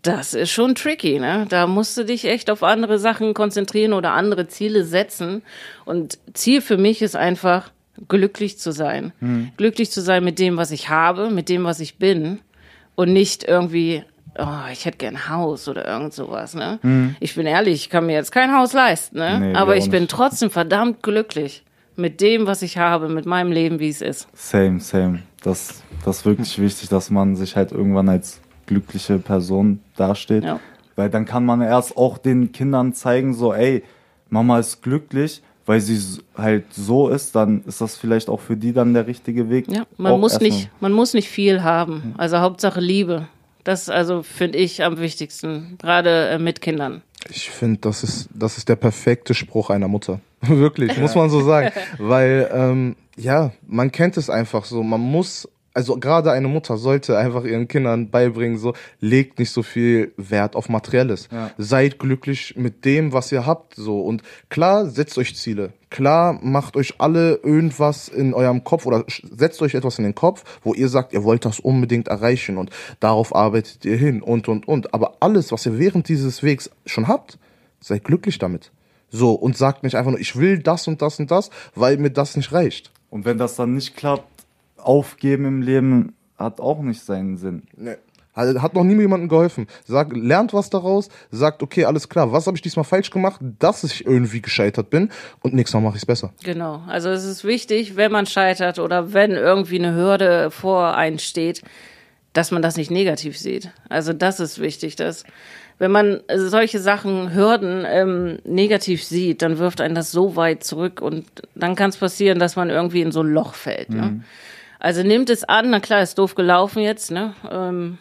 das ist schon tricky. Ne? Da musst du dich echt auf andere Sachen konzentrieren oder andere Ziele setzen. Und Ziel für mich ist einfach, glücklich zu sein. Glücklich zu sein mit dem, was ich habe, mit dem, was ich bin und nicht irgendwie, oh, ich hätte gern ein Haus oder irgend sowas, ne? Ich bin ehrlich, ich kann mir jetzt kein Haus leisten, ne?
Nee,
Aber ich bin trotzdem verdammt glücklich mit dem, was ich habe, mit meinem Leben, wie es ist.
Same, same. Das, das ist wirklich wichtig, dass man sich halt irgendwann als glückliche Person dasteht.
Ja.
Weil dann kann man erst auch den Kindern zeigen, so, ey, Mama ist glücklich, weil sie halt so ist, dann ist das vielleicht auch für die dann der richtige Weg.
Ja, man
Auch
muss nicht, man muss nicht viel haben. Also Hauptsache Liebe. Das also finde ich am wichtigsten, gerade äh, mit Kindern.
Ich finde, das ist, das ist der perfekte Spruch einer Mutter. Wirklich, muss man so sagen. Weil, ähm, ja, man kennt es einfach so. Man muss, also gerade eine Mutter sollte einfach ihren Kindern beibringen, so, legt nicht so viel Wert auf Materielles.
Ja.
Seid glücklich mit dem, was ihr habt, so. Und klar, setzt euch Ziele. Klar, macht euch alle irgendwas in eurem Kopf oder setzt euch etwas in den Kopf, wo ihr sagt, ihr wollt das unbedingt erreichen und darauf arbeitet ihr hin und, und, und. Aber alles, was ihr während dieses Wegs schon habt, seid glücklich damit. So, und sagt nicht einfach nur, ich will das und das und das, weil mir das nicht reicht.
Und wenn das dann nicht klappt, aufgeben im Leben hat auch nicht seinen Sinn.
Nee. Hat noch nie jemandem geholfen. Sagt, lernt was daraus, sagt, okay, alles klar, was habe ich diesmal falsch gemacht, dass ich irgendwie gescheitert bin und nächstes Mal mache ich es besser.
Genau. Also es ist wichtig, wenn man scheitert oder wenn irgendwie eine Hürde vor einen steht, dass man das nicht negativ sieht. Also das ist wichtig, dass wenn man solche Sachen, Hürden ähm, negativ sieht, dann wirft einen das so weit zurück und dann kann es passieren, dass man irgendwie in so ein Loch fällt. Ne? Also nehmt es an, na klar, ist doof gelaufen jetzt, ne? Ähm,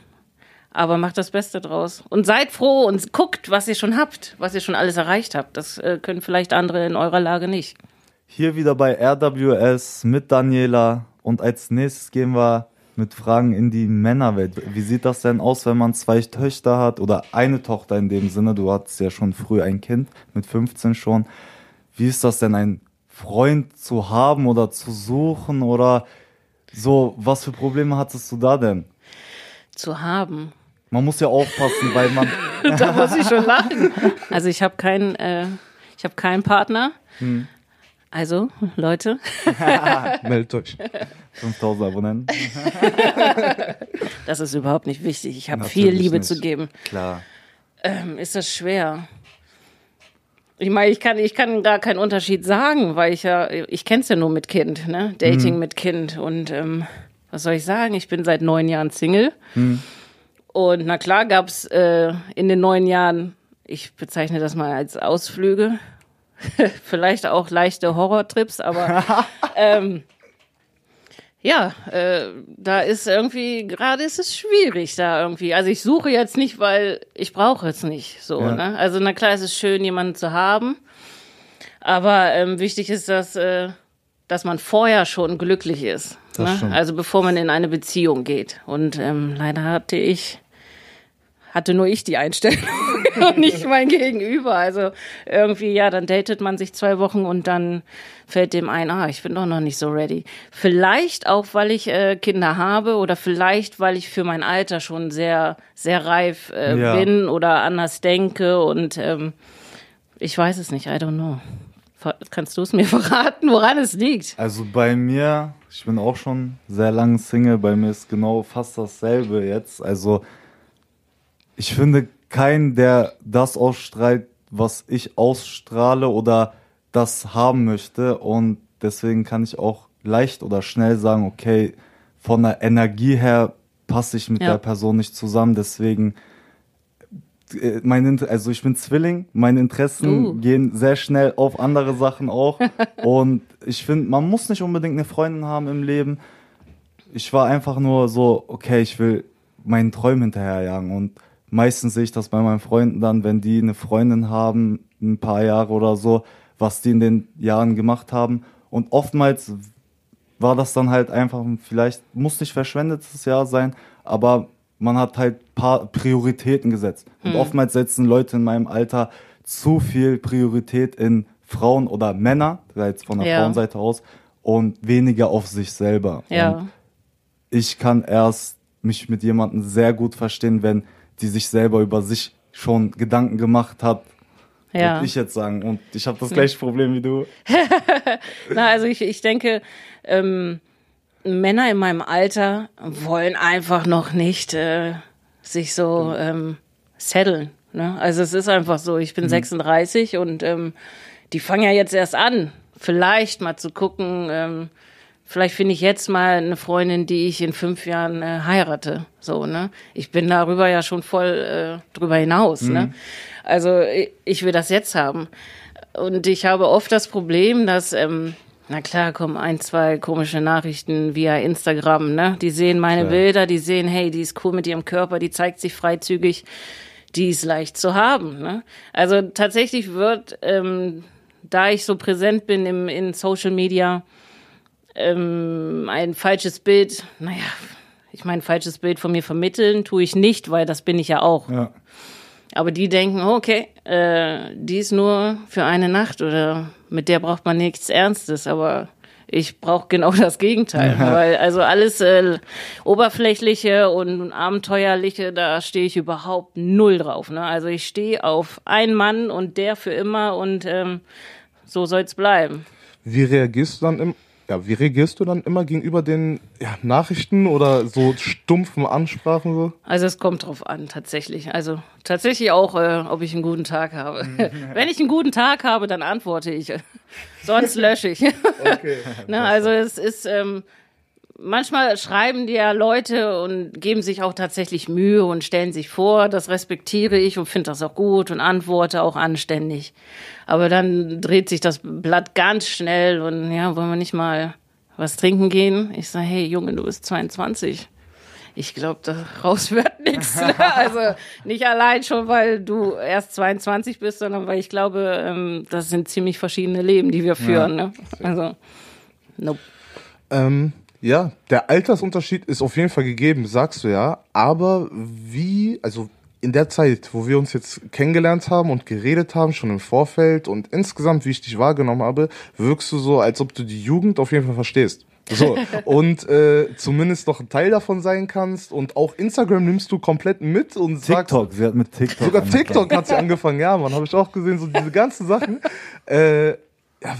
aber macht das Beste draus. Und seid froh und guckt, was ihr schon habt, was ihr schon alles erreicht habt. Das äh, können vielleicht andere in eurer Lage nicht.
Hier wieder bei RWS mit Daniela und als nächstes gehen wir mit Fragen in die Männerwelt. Wie sieht das denn aus, wenn man zwei Töchter hat oder eine Tochter in dem Sinne? Du hattest ja schon früh ein Kind, mit 15 schon. Wie ist das denn, einen Freund zu haben oder zu suchen oder so? Was für Probleme hattest du da denn?
Zu haben.
Man muss ja aufpassen, weil man
da muss ich schon lachen. Also ich habe keinen, äh, ich habe keinen Partner. Also Leute,
Meldet euch.
5000 Abonnenten.
das ist überhaupt nicht wichtig. Ich habe viel Liebe
nicht.
zu geben.
Klar.
Ähm, ist das schwer? Ich meine, ich kann, ich kann gar keinen Unterschied sagen, weil ich ja, ich kenne es ja nur mit Kind, ne? Dating mit Kind. Und ähm, was soll ich sagen? Ich bin seit neun Jahren Single. Und na klar gab es äh, in den neun Jahren, ich bezeichne das mal als Ausflüge, vielleicht auch leichte Horrortrips, aber ähm, ja, äh, da ist irgendwie, gerade ist es schwierig da irgendwie. Also ich suche jetzt nicht, weil ich brauche es nicht so.
Ja.
Ne? Also na klar, es ist schön, jemanden zu haben, aber ähm, wichtig ist, dass, äh, dass man vorher schon glücklich ist. Ne? Also bevor man in eine Beziehung geht. Und ähm, leider hatte ich hatte nur ich die Einstellung und nicht mein Gegenüber. Also irgendwie, ja, dann datet man sich zwei Wochen und dann fällt dem ein, ah, ich bin doch noch nicht so ready. Vielleicht auch, weil ich äh, Kinder habe oder vielleicht, weil ich für mein Alter schon sehr, sehr reif äh,
Ja.
bin oder anders denke und ähm, ich weiß es nicht, I don't know. Kannst du es mir verraten, woran es liegt?
Also bei mir, ich bin auch schon sehr lange Single, bei mir ist genau fast dasselbe jetzt. Also ich finde keinen, der das ausstrahlt, was ich ausstrahle oder das haben möchte. Und deswegen kann ich auch leicht oder schnell sagen, okay, von der Energie her passe ich mit
Ja.
der Person nicht zusammen. Deswegen, äh, mein, also ich bin Zwilling, meine Interessen
Uh.
gehen sehr schnell auf andere Sachen auch. und ich finde, man muss nicht unbedingt eine Freundin haben im Leben. Ich war einfach nur so, okay, ich will meinen Träumen hinterherjagen. Und meistens sehe ich das bei meinen Freunden dann, wenn die eine Freundin haben, ein paar Jahre oder so, was die in den Jahren gemacht haben. Und oftmals war das dann halt einfach, vielleicht muss nicht verschwendetes Jahr sein, aber man hat halt paar Prioritäten gesetzt. Und oftmals setzen Leute in meinem Alter zu viel Priorität in Frauen oder Männer, jetzt von der
Ja.
Frauenseite aus, und weniger auf sich selber. Und
Ja.
ich kann erst mich mit jemandem sehr gut verstehen, wenn die sich selber über sich schon Gedanken gemacht hat,
Ja.
würde ich jetzt sagen. Und ich habe das gleiche Problem wie du.
Na, also ich, ich denke, ähm, Männer in meinem Alter wollen einfach noch nicht äh, sich so ähm, setteln. Ne? Also es ist einfach so, ich bin 36 und ähm, die fangen ja jetzt erst an, vielleicht mal zu gucken, ähm, vielleicht finde ich jetzt mal eine Freundin, die ich in fünf Jahren äh, heirate. So, ne? Ich bin darüber ja schon voll äh, drüber hinaus. Ne? Also ich, ich will das jetzt haben. Und ich habe oft das Problem, dass, ähm, na klar, kommen ein, zwei komische Nachrichten via Instagram, ne? Die sehen meine
Klar.
Bilder, die sehen, hey, die ist cool mit ihrem Körper, die zeigt sich freizügig, die ist leicht zu haben, ne? Also tatsächlich wird, ähm, da ich so präsent bin im, in Social Media, ähm, ein falsches Bild, naja, ich meine, falsches Bild von mir vermitteln tue ich nicht, weil das bin ich ja auch.
Ja.
Aber die denken, okay, äh, die ist nur für eine Nacht oder mit der braucht man nichts Ernstes, aber ich brauche genau das Gegenteil. Weil also alles äh, Oberflächliche und Abenteuerliche, da stehe ich überhaupt null drauf. Ne? Also ich stehe auf einen Mann und der für immer und ähm, so soll's bleiben.
Wie reagierst du dann im, Ja, wie reagierst du dann immer gegenüber den ja, Nachrichten oder so stumpfen Ansprachen so?
Also es kommt drauf an, tatsächlich. Also tatsächlich auch, äh, ob ich einen guten Tag habe. Wenn ich einen guten Tag habe, dann antworte ich. Sonst lösche ich.
Okay.
ne, also es ist, ähm, manchmal schreiben die ja Leute und geben sich auch tatsächlich Mühe und stellen sich vor. Das respektiere ich und finde das auch gut und antworte auch anständig. Aber dann dreht sich das Blatt ganz schnell und ja, wollen wir nicht mal was trinken gehen? Ich sage, hey Junge, du bist 22. Ich glaube, daraus wird nichts. Also nicht allein schon, weil du erst 22 bist, sondern weil ich glaube, ähm, das sind ziemlich verschiedene Leben, die wir führen. Ne? Also, nope.
Ähm, ja, der Altersunterschied ist auf jeden Fall gegeben, sagst du ja. Aber wie, also in der Zeit, wo wir uns jetzt kennengelernt haben und geredet haben, schon im Vorfeld und insgesamt, wie ich dich wahrgenommen habe, wirkst du so, als ob du die Jugend auf jeden Fall verstehst. So, und äh, zumindest doch ein Teil davon sein kannst. Und auch Instagram nimmst du komplett mit und sagst.
TikTok, sie hat mit TikTok.
Sogar
angefangen.
TikTok hat sie angefangen, ja, man, habe ich auch gesehen, so diese ganzen Sachen. Äh, ja,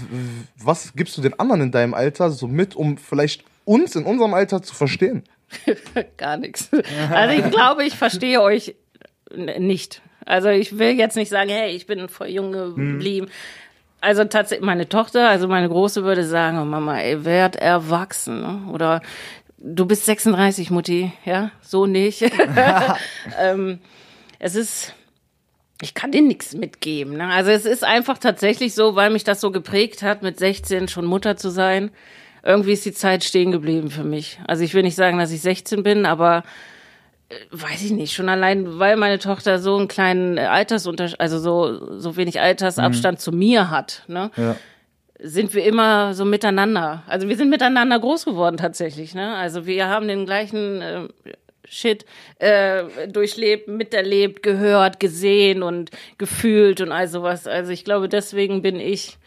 was gibst du den anderen in deinem Alter so mit, um vielleicht uns in unserem Alter zu verstehen?
Gar nichts. Also ich glaube, ich verstehe euch nicht. Also ich will jetzt nicht sagen, hey, ich bin voll jung geblieben. Also tatsächlich, meine Tochter, also meine Große würde sagen, oh Mama, ey, werd erwachsen. Ne? Oder du bist 36, Mutti, ja, so nicht. ähm, es ist, ich kann dir nichts mitgeben. Ne? Also es ist einfach tatsächlich so, weil mich das so geprägt hat, mit 16 schon Mutter zu sein. Irgendwie ist die Zeit stehen geblieben für mich. Also ich will nicht sagen, dass ich 16 bin, aber äh, weiß ich nicht, schon allein, weil meine Tochter so einen kleinen Altersunterschied, also so, so wenig Altersabstand zu mir hat, ne?
Ja.
sind wir immer so miteinander. Also wir sind miteinander groß geworden tatsächlich. Ne? Also wir haben den gleichen äh, Shit äh, durchlebt, miterlebt, gehört, gesehen und gefühlt und all sowas. Also ich glaube, deswegen bin ich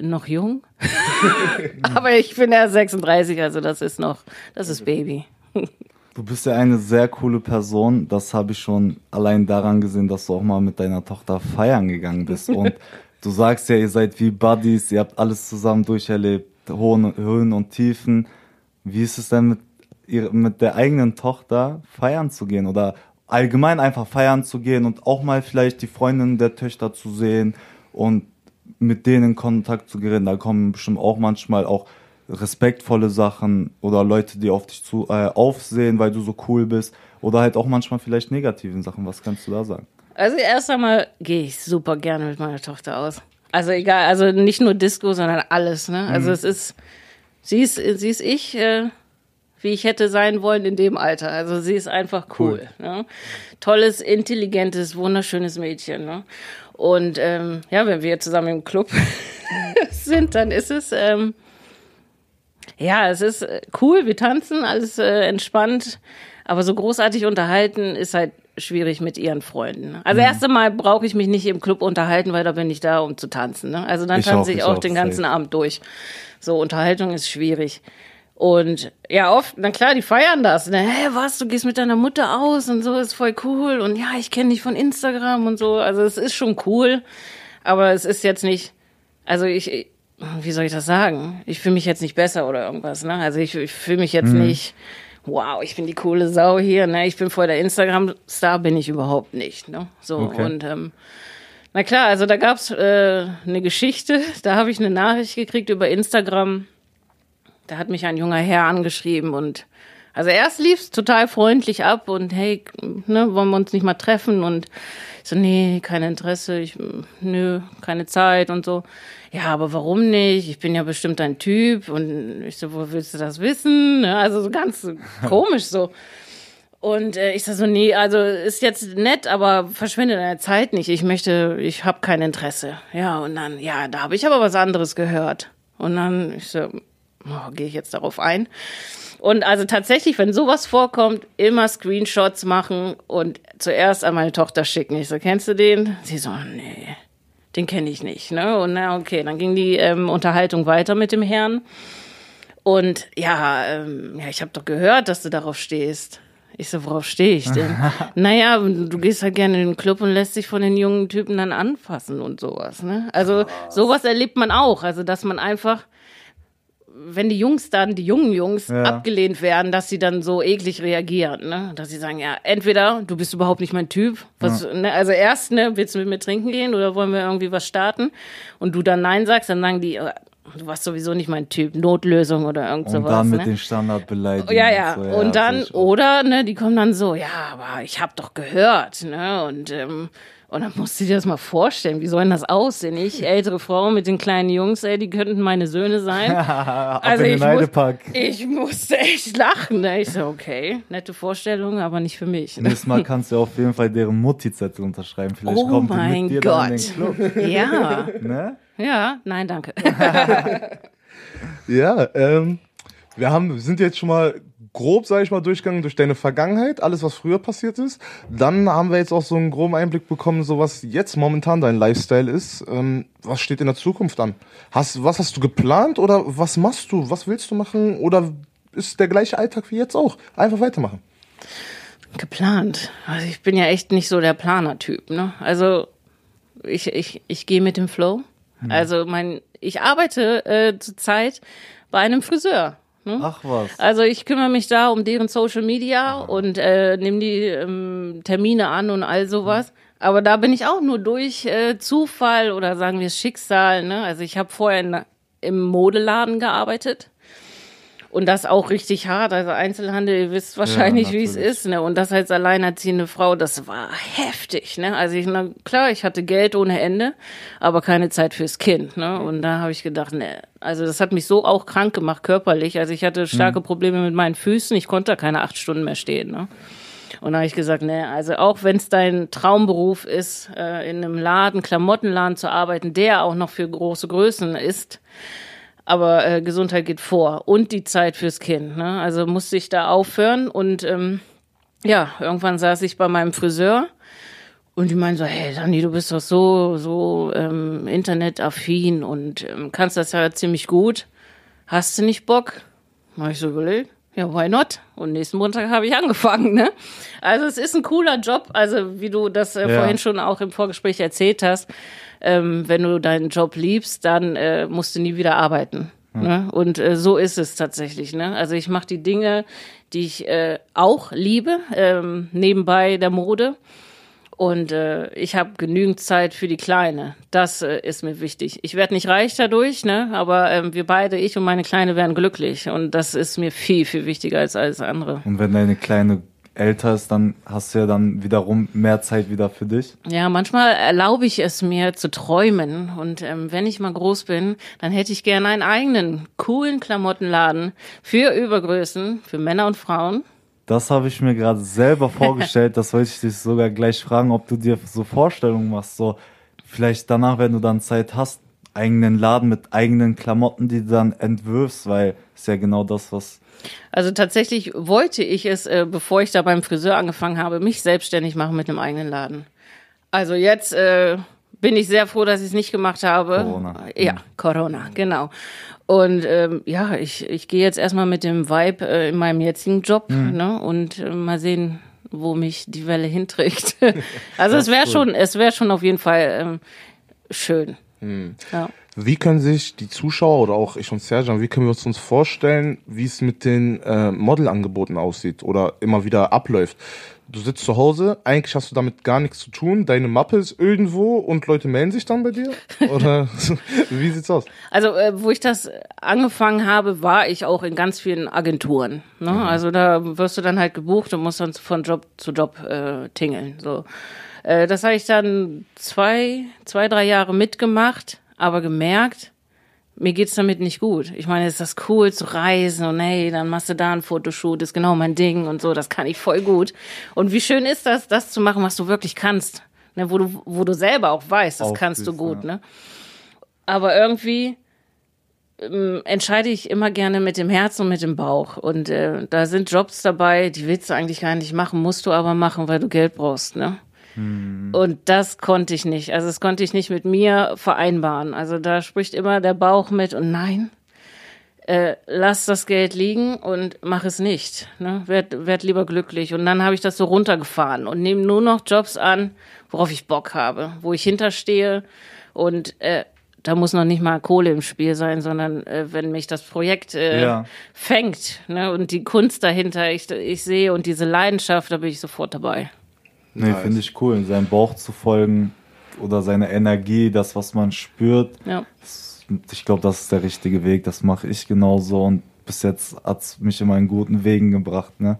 noch jung. Aber ich bin ja 36, also das ist noch, das ist Baby.
Du bist ja eine sehr coole Person. Das habe ich schon allein daran gesehen, dass du auch mal mit deiner Tochter feiern gegangen bist. Und du sagst ja, ihr seid wie Buddies, ihr habt alles zusammen durcherlebt, Höhen, und Tiefen. Wie ist es denn mit, ihr, mit der eigenen Tochter feiern zu gehen oder allgemein einfach feiern zu gehen und auch mal vielleicht die Freundin der Töchter zu sehen und mit denen in Kontakt zu gehen? Da kommen bestimmt auch manchmal auch respektvolle Sachen oder Leute, die auf dich zu äh, aufsehen, weil du so cool bist oder halt auch manchmal vielleicht negativen Sachen. Was kannst du da sagen?
Also erst einmal gehe ich super gerne mit meiner Tochter aus. Also egal, also nicht nur Disco, sondern alles. Ne? Also es ist, sie ist, sie ist ich, äh, wie ich hätte sein wollen in dem Alter. Also sie ist einfach cool. Ne? Tolles, intelligentes, wunderschönes Mädchen. Ne? Und ähm, ja, wenn wir zusammen im Club sind, dann ist es ähm, ja, es ist äh, cool, wir tanzen, alles äh, entspannt, aber so großartig unterhalten ist halt schwierig mit ihren Freunden. Also erst einmal brauche ich mich nicht im Club unterhalten, weil da bin ich da, um zu tanzen. Ne? Also dann
Ich
tanze
auch,
ich auch, den ganzen
safe.
Abend durch. So, Unterhaltung ist schwierig. Und ja, oft, na klar, die feiern das. Ne? Hä, was, du gehst mit deiner Mutter aus und so, ist voll cool. Und ja, ich kenne dich von Instagram und so. Also es ist schon cool, aber es ist jetzt nicht, also ich, wie soll ich das sagen? Ich fühle mich jetzt nicht besser oder irgendwas. Ne? Also ich, ich fühle mich jetzt nicht, wow, ich bin die coole Sau hier. Ne? Ich bin voll der Instagram-Star, bin ich überhaupt nicht. Ne? So
Okay.
und ähm, na klar, also da gab's äh, eine Geschichte, da habe ich eine Nachricht gekriegt über Instagram. Da hat mich ein junger Herr angeschrieben und also erst lief's total freundlich ab und hey, ne, wollen wir uns nicht mal treffen und ich so, nee, kein Interesse, ich, nö, keine Zeit und so. Ja, aber warum nicht? Ich bin ja bestimmt ein Typ und ich so, wo willst du das wissen? Ne, Also so ganz komisch so. Und äh, ich sag so, nee, also ist jetzt nett, aber verschwende deine Zeit nicht. Ich möchte, ich habe kein Interesse. Ja, und dann, ja, da habe ich aber was anderes gehört. Und dann, ich so, oh, gehe ich jetzt darauf ein. Und also tatsächlich, wenn sowas vorkommt, immer Screenshots machen und zuerst an meine Tochter schicken. Ich so, kennst du den? Sie so, nee, den kenne ich nicht. Ne? Und na, okay, dann ging die ähm, Unterhaltung weiter mit dem Herrn. Und ja, ähm, ja, ich habe doch gehört, dass du darauf stehst. Ich so, worauf stehe ich denn? naja, du gehst halt gerne in den Club und lässt dich von den jungen Typen dann anfassen und sowas. Ne? Also sowas erlebt man auch. Also dass man einfach wenn die Jungs dann, die jungen Jungs,
Ja.
abgelehnt werden, dass sie dann so eklig reagieren, ne? Dass sie sagen, ja, entweder du bist überhaupt nicht mein Typ, was, ne? also erst, ne, willst du mit mir trinken gehen oder wollen wir irgendwie was starten? Und du dann Nein sagst, dann sagen die, äh, du warst sowieso nicht mein Typ, Notlösung oder irgend
Und
sowas.
dann mit
ne?
den Standardbeleidigungen.
Ja, ja.
so,
und dann,
sehe ich auch.
oder, ne, die kommen dann so, ja, aber ich hab doch gehört, ne? Und, ähm, und dann musst du dir das mal vorstellen, wie soll denn das aussehen? Ich, ältere Frau mit den kleinen Jungs, ey, die könnten meine Söhne sein. Also ich, muss, ich musste echt lachen. Ne? Ich so, okay, nette Vorstellung, aber nicht für mich.
Nächstes Mal kannst du auf jeden Fall deren Mutti-Zettel unterschreiben. Vielleicht
Oh
kommt die
mein
mit dir dann in
Gott.
den Club.
Ja,
Ne?
ja, nein, danke.
Ja, ähm, wir haben, wir sind jetzt schon mal grob, sage ich mal, durchgegangen durch deine Vergangenheit, alles, was früher passiert ist. Dann haben wir jetzt auch so einen groben Einblick bekommen, so was jetzt momentan dein Lifestyle ist. Ähm, was steht in der Zukunft an? Hast, was hast du geplant oder was machst du? Was willst du machen? Oder ist der gleiche Alltag wie jetzt auch? Einfach weitermachen.
Geplant. Also ich bin ja echt nicht so der Planer-Typ. Ne? Also ich, ich, ich gehe mit dem Flow. Also mein, ich arbeite äh, zurzeit bei einem Friseur. Ne?
Ach was.
Also ich kümmere mich da um deren Social Media und äh, nehme die ähm, Termine an und all sowas. Aber da bin ich auch nur durch äh, Zufall oder sagen wir Schicksal. Ne? Also ich habe vorher in, im Modeladen gearbeitet. Und das auch richtig hart. Also Einzelhandel, ihr wisst wahrscheinlich, wie es ist. Ne? Und das als alleinerziehende Frau, das war heftig. Ne? Also ich, na, klar, ich hatte Geld ohne Ende, aber keine Zeit fürs Kind. Ne? Und da habe ich gedacht, ne, also das hat mich so auch krank gemacht, körperlich. Also ich hatte starke Probleme mit meinen Füßen. Ich konnte da keine acht Stunden mehr stehen. Ne? Und da habe ich gesagt, ne, also auch wenn es dein Traumberuf ist, äh, in einem Laden, Klamottenladen zu arbeiten, der auch noch für große Größen ist, aber äh, Gesundheit geht vor und die Zeit fürs Kind. Ne? Also musste ich da aufhören und ähm, ja, irgendwann saß ich bei meinem Friseur und die meinen so, hey Dani, du bist doch so, so ähm, internetaffin und ähm, kannst das ja ziemlich gut. Hast du nicht Bock? Habe ich so überlegt. Ja, why not? Und nächsten Montag habe ich angefangen, ne? Also es ist ein cooler Job, also wie du das äh,
Ja.
vorhin schon auch im Vorgespräch erzählt hast, ähm, wenn du deinen Job liebst, dann äh, musst du nie wieder arbeiten. Ne? Und äh, so ist es tatsächlich. Ne? Also ich mache die Dinge, die ich äh, auch liebe, ähm, nebenbei der Mode. Und äh, ich habe genügend Zeit für die Kleine. Das äh, ist mir wichtig. Ich werde nicht reich dadurch, ne? aber ähm, wir beide, ich und meine Kleine, werden glücklich. Und das ist mir viel, viel wichtiger als alles andere.
Und wenn deine Kleine älter ist, dann hast du ja dann wiederum mehr Zeit wieder für dich.
Ja, manchmal erlaube ich es mir zu träumen. Und ähm, wenn ich mal groß bin, dann hätte ich gerne einen eigenen, coolen Klamottenladen für Übergrößen, für Männer und Frauen.
Das habe ich mir gerade selber vorgestellt. Das wollte ich dich sogar gleich fragen, ob du dir so Vorstellungen machst. So, vielleicht danach, wenn du dann Zeit hast, eigenen Laden mit eigenen Klamotten, die du dann entwirfst, weil ist ja genau das, was.
Also tatsächlich wollte ich es, äh, bevor ich da beim Friseur angefangen habe, mich selbstständig machen mit einem eigenen Laden. Also jetzt äh, bin ich sehr froh, dass ich es nicht gemacht habe.
Corona.
Ja, Corona, genau. Und ähm, ja, ich, ich gehe jetzt erstmal mit dem Vibe äh, in meinem jetzigen Job ne, und äh, mal sehen, wo mich die Welle hinträgt. also es wäre
cool.
schon, es wäre schon auf jeden Fall ähm, schön. Ja.
Wie können sich die Zuschauer oder auch ich und Serjan, wie können wir uns vorstellen, wie es mit den äh, Modelangeboten aussieht oder immer wieder abläuft? Du sitzt zu Hause, eigentlich hast du damit gar nichts zu tun, deine Mappe ist irgendwo und Leute melden sich dann bei dir? Oder wie sieht's aus?
Also, äh, wo ich das angefangen habe, war ich auch in ganz vielen Agenturen. Ne? Also da wirst du dann halt gebucht und musst dann von Job zu Job äh, tingeln. So. Äh, das habe ich dann zwei, zwei, drei Jahre mitgemacht, aber gemerkt, mir geht's damit nicht gut. Ich meine, ist das cool zu reisen und hey, dann machst du da ein Fotoshoot, ist genau mein Ding und so, das kann ich voll gut. Und wie schön ist das, das zu machen, was du wirklich kannst. Ne, wo du, wo du selber auch weißt, das kannst du
Aufblühst,
gut,
ja.
ne? Aber irgendwie ähm, entscheide ich immer gerne mit dem Herz und mit dem Bauch. Und äh, da sind Jobs dabei, die willst du eigentlich gar nicht machen, musst du aber machen, weil du Geld brauchst, ne? Und das konnte ich nicht. Also das konnte ich nicht mit mir vereinbaren. Also da spricht immer der Bauch mit und nein, äh, lass das Geld liegen und mach es nicht. Ne? Werd, werd lieber glücklich. Und dann habe ich das so runtergefahren und nehme nur noch Jobs an, worauf ich Bock habe, wo ich hinterstehe. Und äh, da muss noch nicht mal Kohle im Spiel sein, sondern äh, wenn mich das Projekt äh,
Ja.
fängt ne, und die Kunst dahinter ich, ich sehe und diese Leidenschaft, da bin ich sofort dabei.
Nee,
Nice.
finde ich cool. Seinem Bauch zu folgen oder seine Energie, das, was man spürt.
Ja.
Das, ich glaube, das ist der richtige Weg. Das mache ich genauso und bis jetzt hat's mich immer in guten Wegen gebracht. Ne?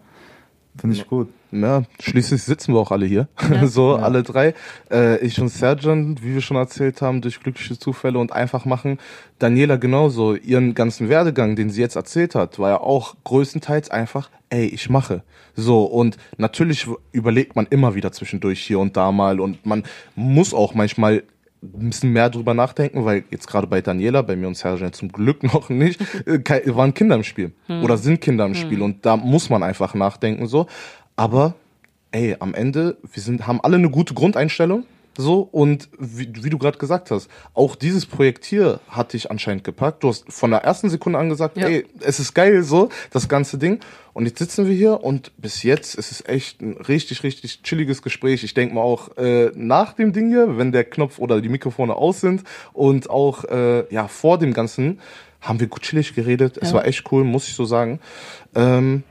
Finde ich gut.
Ja, schließlich sitzen wir auch alle hier. so, alle drei. Äh, ich und Sergeant, wie wir schon erzählt haben, durch glückliche Zufälle und einfach machen. Daniela genauso. Ihren ganzen Werdegang, den sie jetzt erzählt hat, war ja auch größtenteils einfach, ey, ich mache. So, und natürlich überlegt man immer wieder zwischendurch hier und da mal und man muss auch manchmal ein bisschen mehr drüber nachdenken, weil jetzt gerade bei Daniela, bei mir und Serge zum Glück noch nicht, äh, waren Kinder im Spiel oder sind Kinder im Spiel und da muss man einfach nachdenken so. Aber ey, am Ende, wir sind, haben alle eine gute Grundeinstellung. So, und wie, wie du gerade gesagt hast, auch dieses Projekt hier hat dich anscheinend gepackt. Du hast von der ersten Sekunde an gesagt,
Ja.
ey, es ist geil, so, das ganze Ding. Und jetzt sitzen wir hier und bis jetzt ist es echt ein richtig, richtig chilliges Gespräch. Ich denke mal auch äh, nach dem Ding hier, wenn der Knopf oder die Mikrofone aus sind und auch äh, ja vor dem Ganzen, haben wir gut chillig geredet. Es
Ja.
war echt cool, muss ich so sagen. Ähm,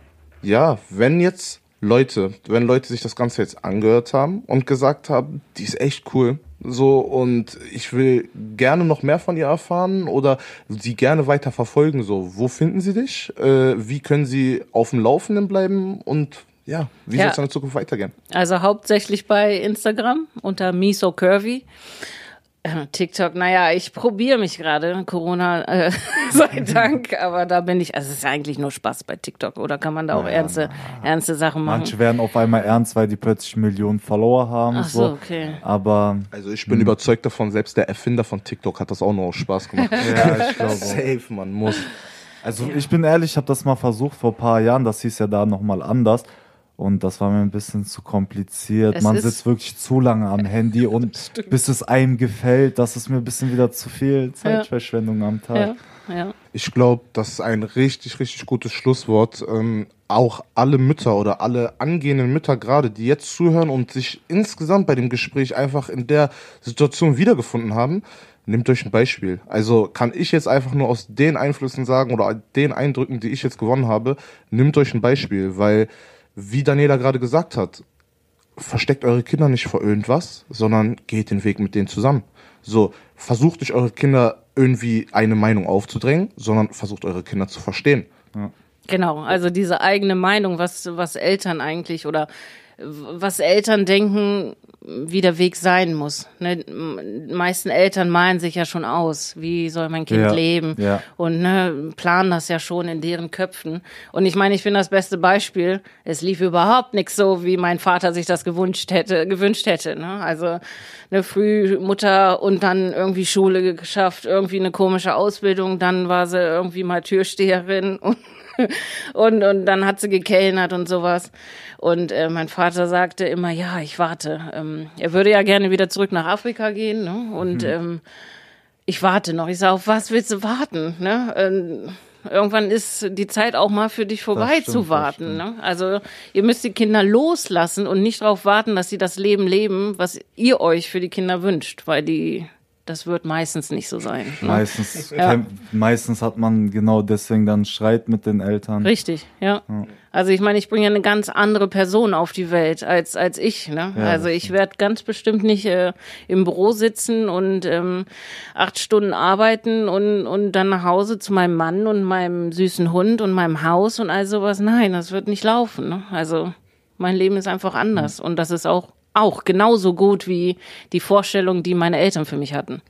ja, wenn jetzt Leute, wenn Leute sich das Ganze jetzt angehört haben und gesagt haben, die ist echt cool, so und ich will gerne noch mehr von ihr erfahren oder sie gerne weiter verfolgen, so, wo finden sie dich? Äh, wie können sie auf dem Laufenden bleiben und ja, wie
Ja.
soll es in der Zukunft weitergehen?
Also hauptsächlich bei Instagram unter Me So Curvy. Äh, TikTok, naja, ich probiere mich gerade, Corona äh, sei Dank, aber da bin ich, also es ist ja eigentlich nur Spaß bei TikTok, oder kann man da auch ernste, ernste Sachen machen?
Manche werden auf einmal ernst, weil die plötzlich Millionen Follower haben.
Ach so, okay.
Aber
Also ich bin überzeugt davon, selbst der Erfinder von TikTok hat das auch noch aus Spaß gemacht.
ja, ich glaube.
Safe, man muss.
Also ich bin ehrlich, ich habe das mal versucht vor ein paar Jahren, das hieß ja da nochmal anders. Und das war mir ein bisschen zu kompliziert.
Es
Man sitzt wirklich zu lange am Handy und bis es einem gefällt, das ist mir ein bisschen wieder zu viel Zeitverschwendung am Tag.
Ja, ja.
Ich glaube, das ist ein richtig, richtig gutes Schlusswort. Ähm, auch alle Mütter oder alle angehenden Mütter gerade, die jetzt zuhören und sich insgesamt bei dem Gespräch einfach in der Situation wiedergefunden haben, nehmt euch ein Beispiel. Also kann ich jetzt einfach nur aus den Einflüssen sagen oder den Eindrücken, die ich jetzt gewonnen habe, nehmt euch ein Beispiel, weil, wie Daniela gerade gesagt hat, versteckt eure Kinder nicht vor irgendwas, sondern geht den Weg mit denen zusammen. So, versucht nicht eure Kinder irgendwie eine Meinung aufzudrängen, sondern versucht eure Kinder zu verstehen.
Genau, also diese eigene Meinung, was, was Eltern eigentlich oder was Eltern denken, wie der Weg sein muss. Ne? Die meisten Eltern malen sich ja schon aus, wie soll mein Kind
Ja,
leben
ja.
und ne, planen das ja schon in deren Köpfen. Und ich meine, ich bin das beste Beispiel. Es lief überhaupt nichts so, wie mein Vater sich das gewünscht hätte, gewünscht hätte. Ne? Also eine Frühmutter und dann irgendwie Schule geschafft, irgendwie eine komische Ausbildung, dann war sie irgendwie mal Türsteherin und und, und dann hat sie gekellnert und sowas. Und äh, mein Vater sagte immer, ja, ich warte. Ähm, er würde ja gerne wieder zurück nach Afrika gehen. Ne? Und ähm, ich warte noch. Ich sage, auf was willst du warten? Ne? Ähm, irgendwann ist die Zeit auch mal für dich vorbei
stimmt,
zu warten. Ne? Also ihr müsst die Kinder loslassen und nicht darauf warten, dass sie das Leben leben, was ihr euch für die Kinder wünscht, weil die das wird meistens nicht so sein. Ne?
Meistens,
Ja.
meistens hat man genau deswegen dann Streit mit den Eltern.
Richtig, ja. Also ich meine, ich bringe ja eine ganz andere Person auf die Welt als als ich. Ne?
Ja,
also ich werde ganz bestimmt nicht äh, im Büro sitzen und ähm, acht Stunden arbeiten und und dann nach Hause zu meinem Mann und meinem süßen Hund und meinem Haus und all sowas. Nein, das wird nicht laufen. Ne? Also mein Leben ist einfach anders und das ist auch auch genauso gut wie die Vorstellung, die meine Eltern für mich hatten.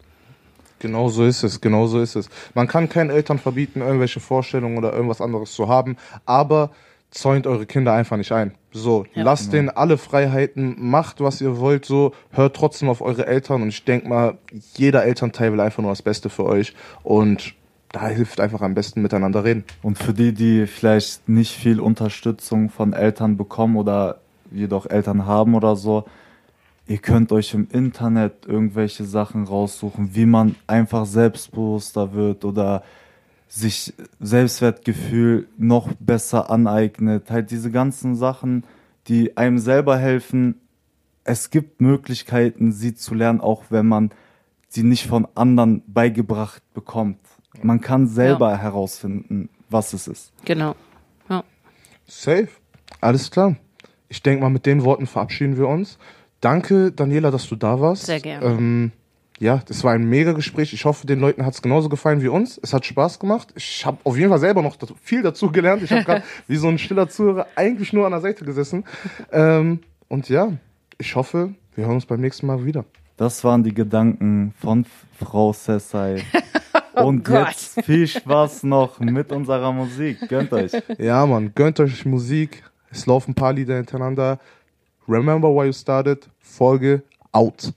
Genau so ist es, genau so ist es. Man kann keinen Eltern verbieten, irgendwelche Vorstellungen oder irgendwas anderes zu haben, aber zäunt eure Kinder einfach nicht ein. So,
Ja.
lasst denen alle Freiheiten, macht was ihr wollt, so, hört trotzdem auf eure Eltern und ich denke mal, jeder Elternteil will einfach nur das Beste für euch und da hilft einfach am besten miteinander reden.
Und für die, die vielleicht nicht viel Unterstützung von Eltern bekommen oder jedoch Eltern haben oder so, ihr könnt euch im Internet irgendwelche Sachen raussuchen, wie man einfach selbstbewusster wird oder sich Selbstwertgefühl noch besser aneignet. Halt diese ganzen Sachen, die einem selber helfen. Es gibt Möglichkeiten, sie zu lernen, auch wenn man sie nicht von anderen beigebracht bekommt. Man kann selber herausfinden, was es ist.
Genau. Ja.
Safe. Alles klar. Ich denke mal, mit den Worten verabschieden wir uns. Danke, Daniela, dass du da warst.
Sehr gerne.
Ähm, ja, das war ein mega Gespräch. Ich hoffe, den Leuten hat es genauso gefallen wie uns. Es hat Spaß gemacht. Ich habe auf jeden Fall selber noch viel dazu gelernt. Ich habe gerade wie so ein stiller Zuhörer eigentlich nur an der Seite gesessen. Ähm, und ja, ich hoffe, wir hören uns beim nächsten Mal wieder.
Das waren die Gedanken von Frau Sessai. Und
Gott.
jetzt viel Spaß noch mit unserer Musik. Gönnt euch.
Ja, Mann, gönnt euch Musik. Es laufen ein paar Lieder hintereinander. Remember why you started. Folge out.